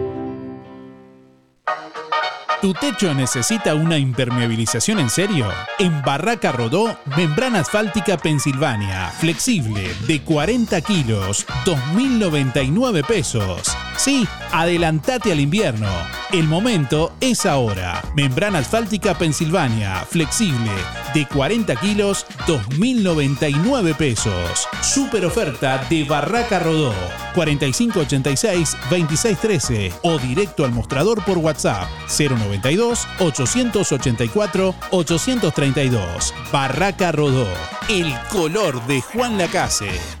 Speaker 9: ¿Tu techo necesita una impermeabilización en serio? En Barraca Rodó, membrana asfáltica Pensilvania, flexible, de 40 kilos, 2.099 pesos. Sí, adelantate al invierno. El momento es ahora. Membrana asfáltica Pensilvania, flexible, de 40 kilos, 2.099 pesos. Super oferta de Barraca Rodó, 4586-2613 o directo al mostrador por WhatsApp 092-884-832. Barraca Rodó, el color de Juan Lacase.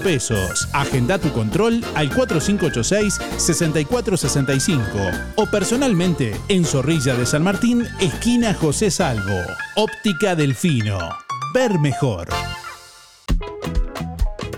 Speaker 9: pesos. Agenda tu control al 4586-6465 o personalmente en Zorrilla de San Martín, esquina José Salvo. Óptica Delfino. Ver mejor.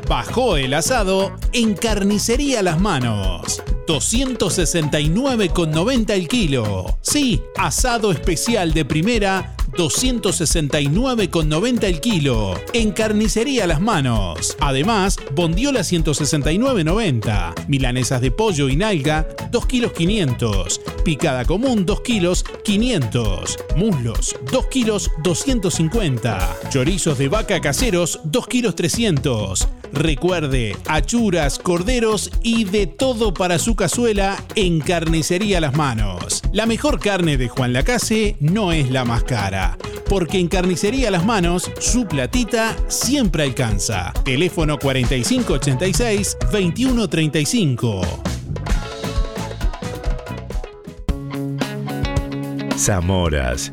Speaker 9: Bajó el asado en Carnicería Las Manos. 269,90 el kilo. Sí, asado especial de primera 269,90 el kilo. En carnicería las manos. Además, bondiola 169,90. Milanesas de pollo y nalga 2 kilos 500. Picada común 2 kilos 500. Muslos 2 kilos 250. Chorizos de vaca caseros 2 kilos 300. Recuerde, achuras, corderos y de todo para su cazuela en Carnicería Las Manos. La mejor carne de Juan Lacase no es la más cara, porque en Carnicería Las Manos su platita siempre alcanza. Teléfono 4586-2135.
Speaker 44: Zamoras.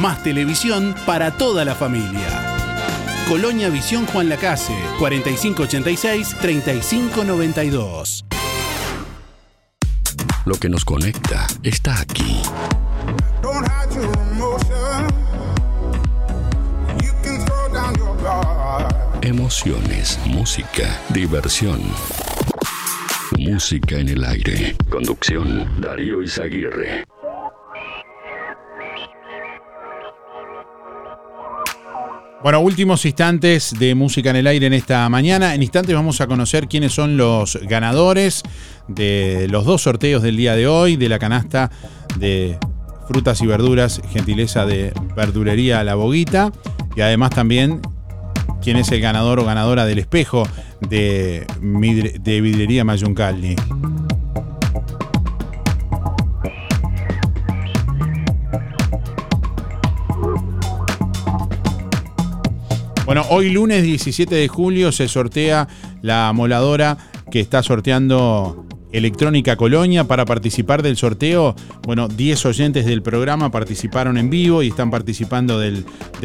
Speaker 9: Más televisión para toda la familia. Colonia Visión Juan Lacase, 4586-3592.
Speaker 7: Lo que nos conecta está aquí. Emociones, música, diversión. Música en el aire. Conducción, Darío Izaguirre.
Speaker 5: Bueno, últimos instantes de música en el aire en esta mañana. En instantes vamos a conocer quiénes son los ganadores de los dos sorteos del día de hoy, de la canasta de frutas y verduras, gentileza de verdulería La Boguita, y además también quién es el ganador o ganadora del espejo de, vidrería Mayuncaldi. Bueno, hoy lunes 17 de julio se sortea la moladora que está sorteando Electrónica Colonia para participar del sorteo. Bueno, 10 oyentes del programa participaron en vivo y están participando del,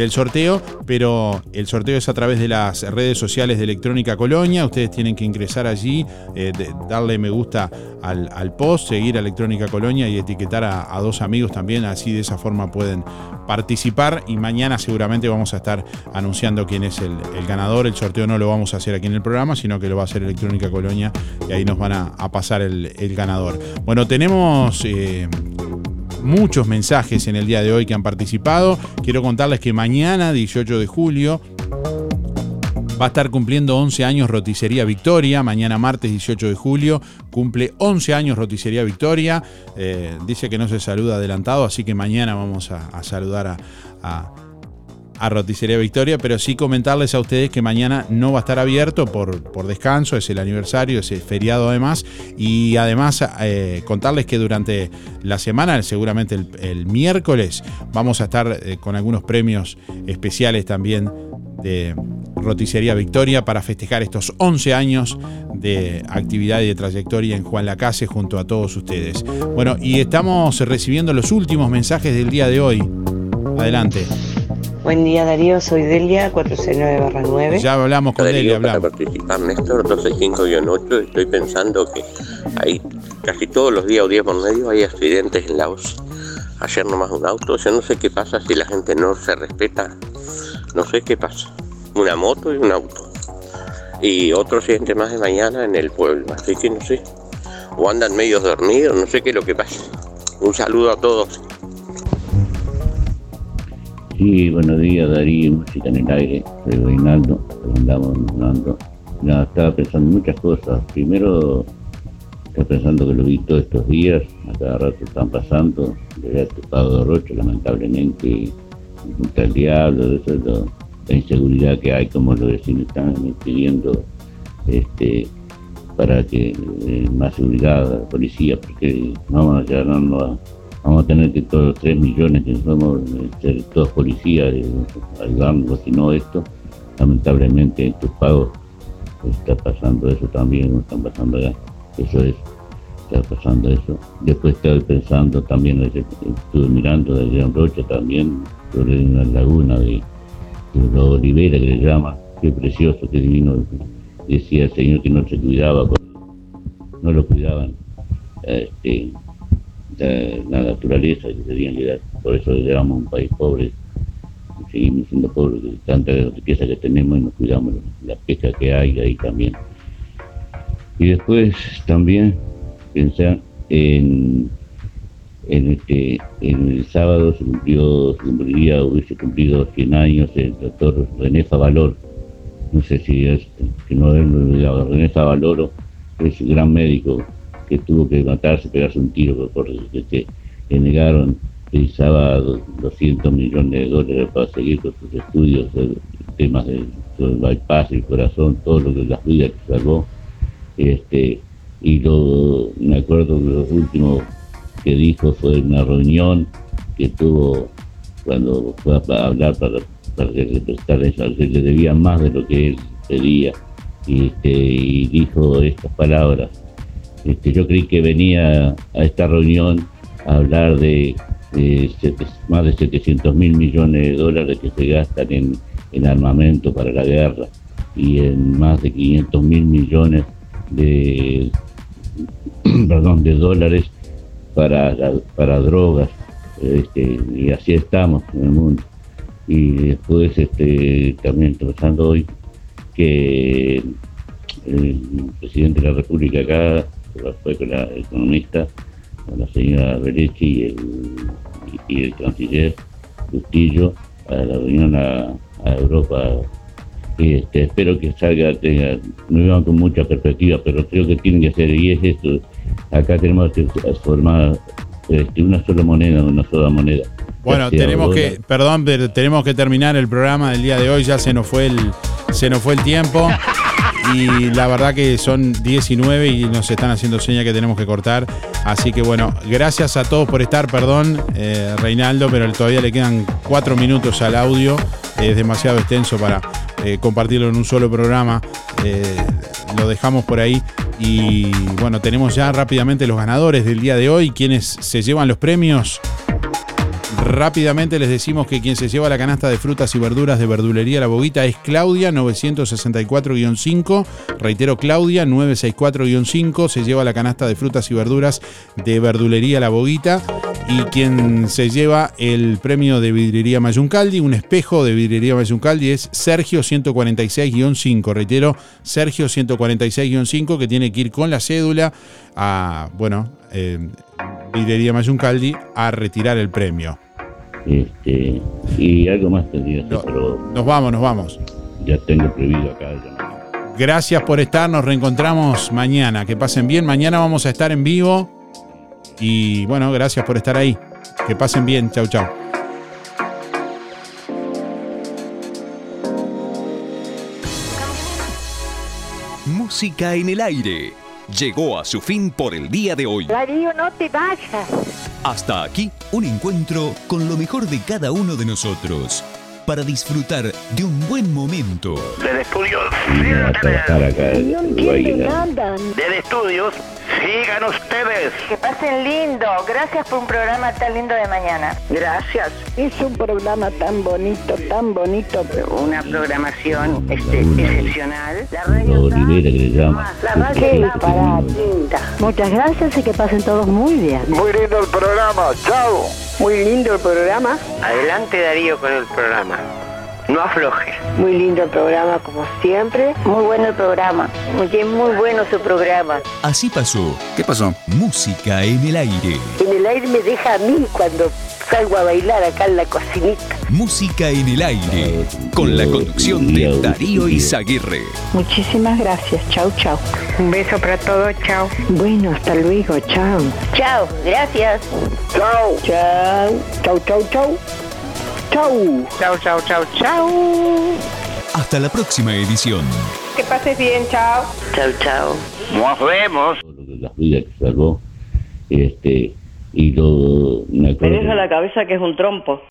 Speaker 5: sorteo, pero el sorteo es a través de las redes sociales de Electrónica Colonia. Ustedes tienen que ingresar allí, eh, darle me gusta al, post, seguir a Electrónica Colonia y etiquetar a, dos amigos también. Así de esa forma pueden participar y mañana seguramente vamos a estar anunciando quién es el, ganador. El sorteo no lo vamos a hacer aquí en el programa, sino que lo va a hacer Electrónica Colonia y ahí nos van a pasar el, ganador. Bueno, tenemos eh, muchos mensajes en el día de hoy que han participado. Quiero contarles que mañana, 18 de julio, va a estar cumpliendo 11 años Roticería Victoria. Mañana martes 18 de julio cumple 11 años Roticería Victoria. Eh, dice que no se saluda adelantado, así que mañana vamos a, saludar a a Roticería Victoria, pero sí comentarles a ustedes que mañana no va a estar abierto por, por descanso, es el aniversario, es el feriado además, y además eh, contarles que durante la semana, seguramente el, miércoles, vamos a estar eh, con algunos premios especiales también de Roticería Victoria para festejar estos 11 años de actividad y de trayectoria en Juan Lacase junto a todos ustedes. Bueno, y estamos recibiendo los últimos mensajes del día de hoy. Adelante.
Speaker 47: Buen día Darío, soy Delia, 469-9.
Speaker 5: Ya hablamos con Delia,
Speaker 48: para participar, Néstor 125-8, estoy pensando que hay casi todos los días o días por medio hay accidentes en Laos. Ayer nomás un auto, o sea, no sé qué pasa si la gente no se respeta, no sé qué pasa. Una moto y un auto. Y otro accidente más de mañana en el pueblo, así que no sé. O andan medio dormidos, no sé qué es lo que pasa. Un saludo a todos.
Speaker 49: Sí, buenos días Darío, música en el aire, soy Reinaldo, andamos hablando. Nada, estaba pensando muchas cosas. Primero, estaba pensando que lo vi todos estos días, a cada rato están pasando, este pago de Rocho, lamentablemente, junto al diablo, eso, lo, la inseguridad que hay, como los vecinos están pidiendo este, para que eh, más seguridad la policía, porque vamos a llevarnos a vamos a tener que todos los 3 millones que somos ser todos policías ayudando, si no esto, lamentablemente en tus pagos está pasando eso también, están pasando allá, eso es, está pasando eso. Después estoy pensando también, estuve mirando de León Rocha también, sobre una laguna de, de los Olivera que le llama, qué precioso, qué divino, decía el Señor que no se cuidaba, no lo cuidaban. Este, la naturaleza que que dar. Por eso llevamos un país pobre, seguimos siendo pobres de tanta riqueza que tenemos y nos cuidamos la pesca que hay ahí también. Y después también pensar en, en, este, en el sábado se cumplió, se cumpliría, hubiese cumplido 100 años el doctor René Favalor. No sé si es que no es René Favaloro, es un gran médico que tuvo que matarse, pegarse un tiro por, que, que negaron, utilizaba 200 millones de dólares para seguir con sus estudios, temas del bypass, el corazón, todo lo que las vidas que salvó. Este, y lo, me acuerdo que lo último que dijo fue en una reunión que tuvo cuando fue a hablar para, para prestara eso, que le debía más de lo que él pedía. Y, este, y dijo estas palabras, este, yo creí que venía a esta reunión a hablar de, más de 700 mil millones de dólares que se gastan en, armamento para la guerra y en más de 500 mil millones de, perdón, de dólares para, para drogas. Este, y así estamos en el mundo. Y después este, también pensando hoy que el presidente de la República acá fue con la economista, con la señora Berechi y el, y el canciller Justillo a la reunión a, Europa. Este, espero que salga, tenga, no veo con mucha perspectiva, pero creo que tiene que ser, y es esto, acá tenemos que formar este, una sola moneda, una sola moneda.
Speaker 5: Bueno, tenemos que, perdón, pero tenemos que terminar el programa del día de hoy, ya se nos fue el, se nos fue el tiempo. Y la verdad que son 19 y nos están haciendo señas que tenemos que cortar. Así que bueno, gracias a todos por estar, perdón, eh, Reinaldo, pero todavía le quedan cuatro minutos al audio. Es demasiado extenso para eh, compartirlo en un solo programa. Eh, lo dejamos por ahí. Y bueno, tenemos ya rápidamente los ganadores del día de hoy, quienes se llevan los premios. Rápidamente les decimos que quien se lleva la canasta de frutas y verduras de verdulería La Boguita es Claudia 964-5. Reitero, Claudia 964-5 se lleva la canasta de frutas y verduras de verdulería La Boguita. Y quien se lleva el premio de vidriería Mayuncaldi, un espejo de vidriería Mayuncaldi, es Sergio 146-5. Reitero, Sergio 146-5 que tiene que ir con la cédula a, bueno, eh, vidriería Mayuncaldi a retirar el premio.
Speaker 49: Este, y algo más tendría que hacer, pero
Speaker 5: Nos vamos, nos vamos.
Speaker 49: ya tengo prohibido acá. ya.
Speaker 5: Gracias por estar, nos reencontramos mañana. Que pasen bien, mañana vamos a estar en vivo. Y bueno, gracias por estar ahí. Que pasen bien, chau, chau.
Speaker 50: Música en el aire. Llegó a su fin por el día de hoy.
Speaker 35: Darío, no te vayas.
Speaker 50: Hasta aquí un encuentro con lo mejor de cada uno de nosotros para disfrutar de un buen momento.
Speaker 49: Acá. ¿no?
Speaker 40: desde estudios, sigan ustedes.
Speaker 35: Que pasen lindo. Gracias por un programa tan lindo de mañana.
Speaker 51: Gracias. Es un programa tan bonito, tan bonito.
Speaker 37: Una programación este, excepcional. La radio
Speaker 49: que le llama.
Speaker 37: La radio
Speaker 51: Qué
Speaker 37: está
Speaker 51: disparate. Muchas gracias y que pasen todos muy bien.
Speaker 40: Muy lindo el programa, chao.
Speaker 51: Muy lindo el programa.
Speaker 37: Adelante Darío con el programa. No aflojes.
Speaker 51: Muy lindo el programa, como siempre. Muy bueno el programa. Muy, muy bueno su programa.
Speaker 50: Así pasó. ¿Qué pasó? Música en el aire.
Speaker 51: En el aire me deja a mí cuando salgo a bailar acá en la cocinita.
Speaker 50: Música en el aire. Con la conducción de Darío Izaguirre.
Speaker 51: Muchísimas gracias. Chau, chau. Un beso para todos. Chau. Bueno, hasta luego. Chau.
Speaker 35: Chao, gracias.
Speaker 51: Chau. Chau. Chau, chau, chau. Chau.
Speaker 35: Chao, chao, chao, chao.
Speaker 50: Hasta la próxima edición.
Speaker 35: Que pases bien, chao.
Speaker 37: Chau, chau.
Speaker 40: Nos vemos.
Speaker 49: Las vidas que salvó. Este, y lo, me acuerdo que-
Speaker 51: la cabeza que es un trompo.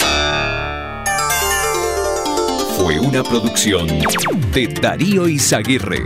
Speaker 50: Fue una producción de Darío Izaguirre.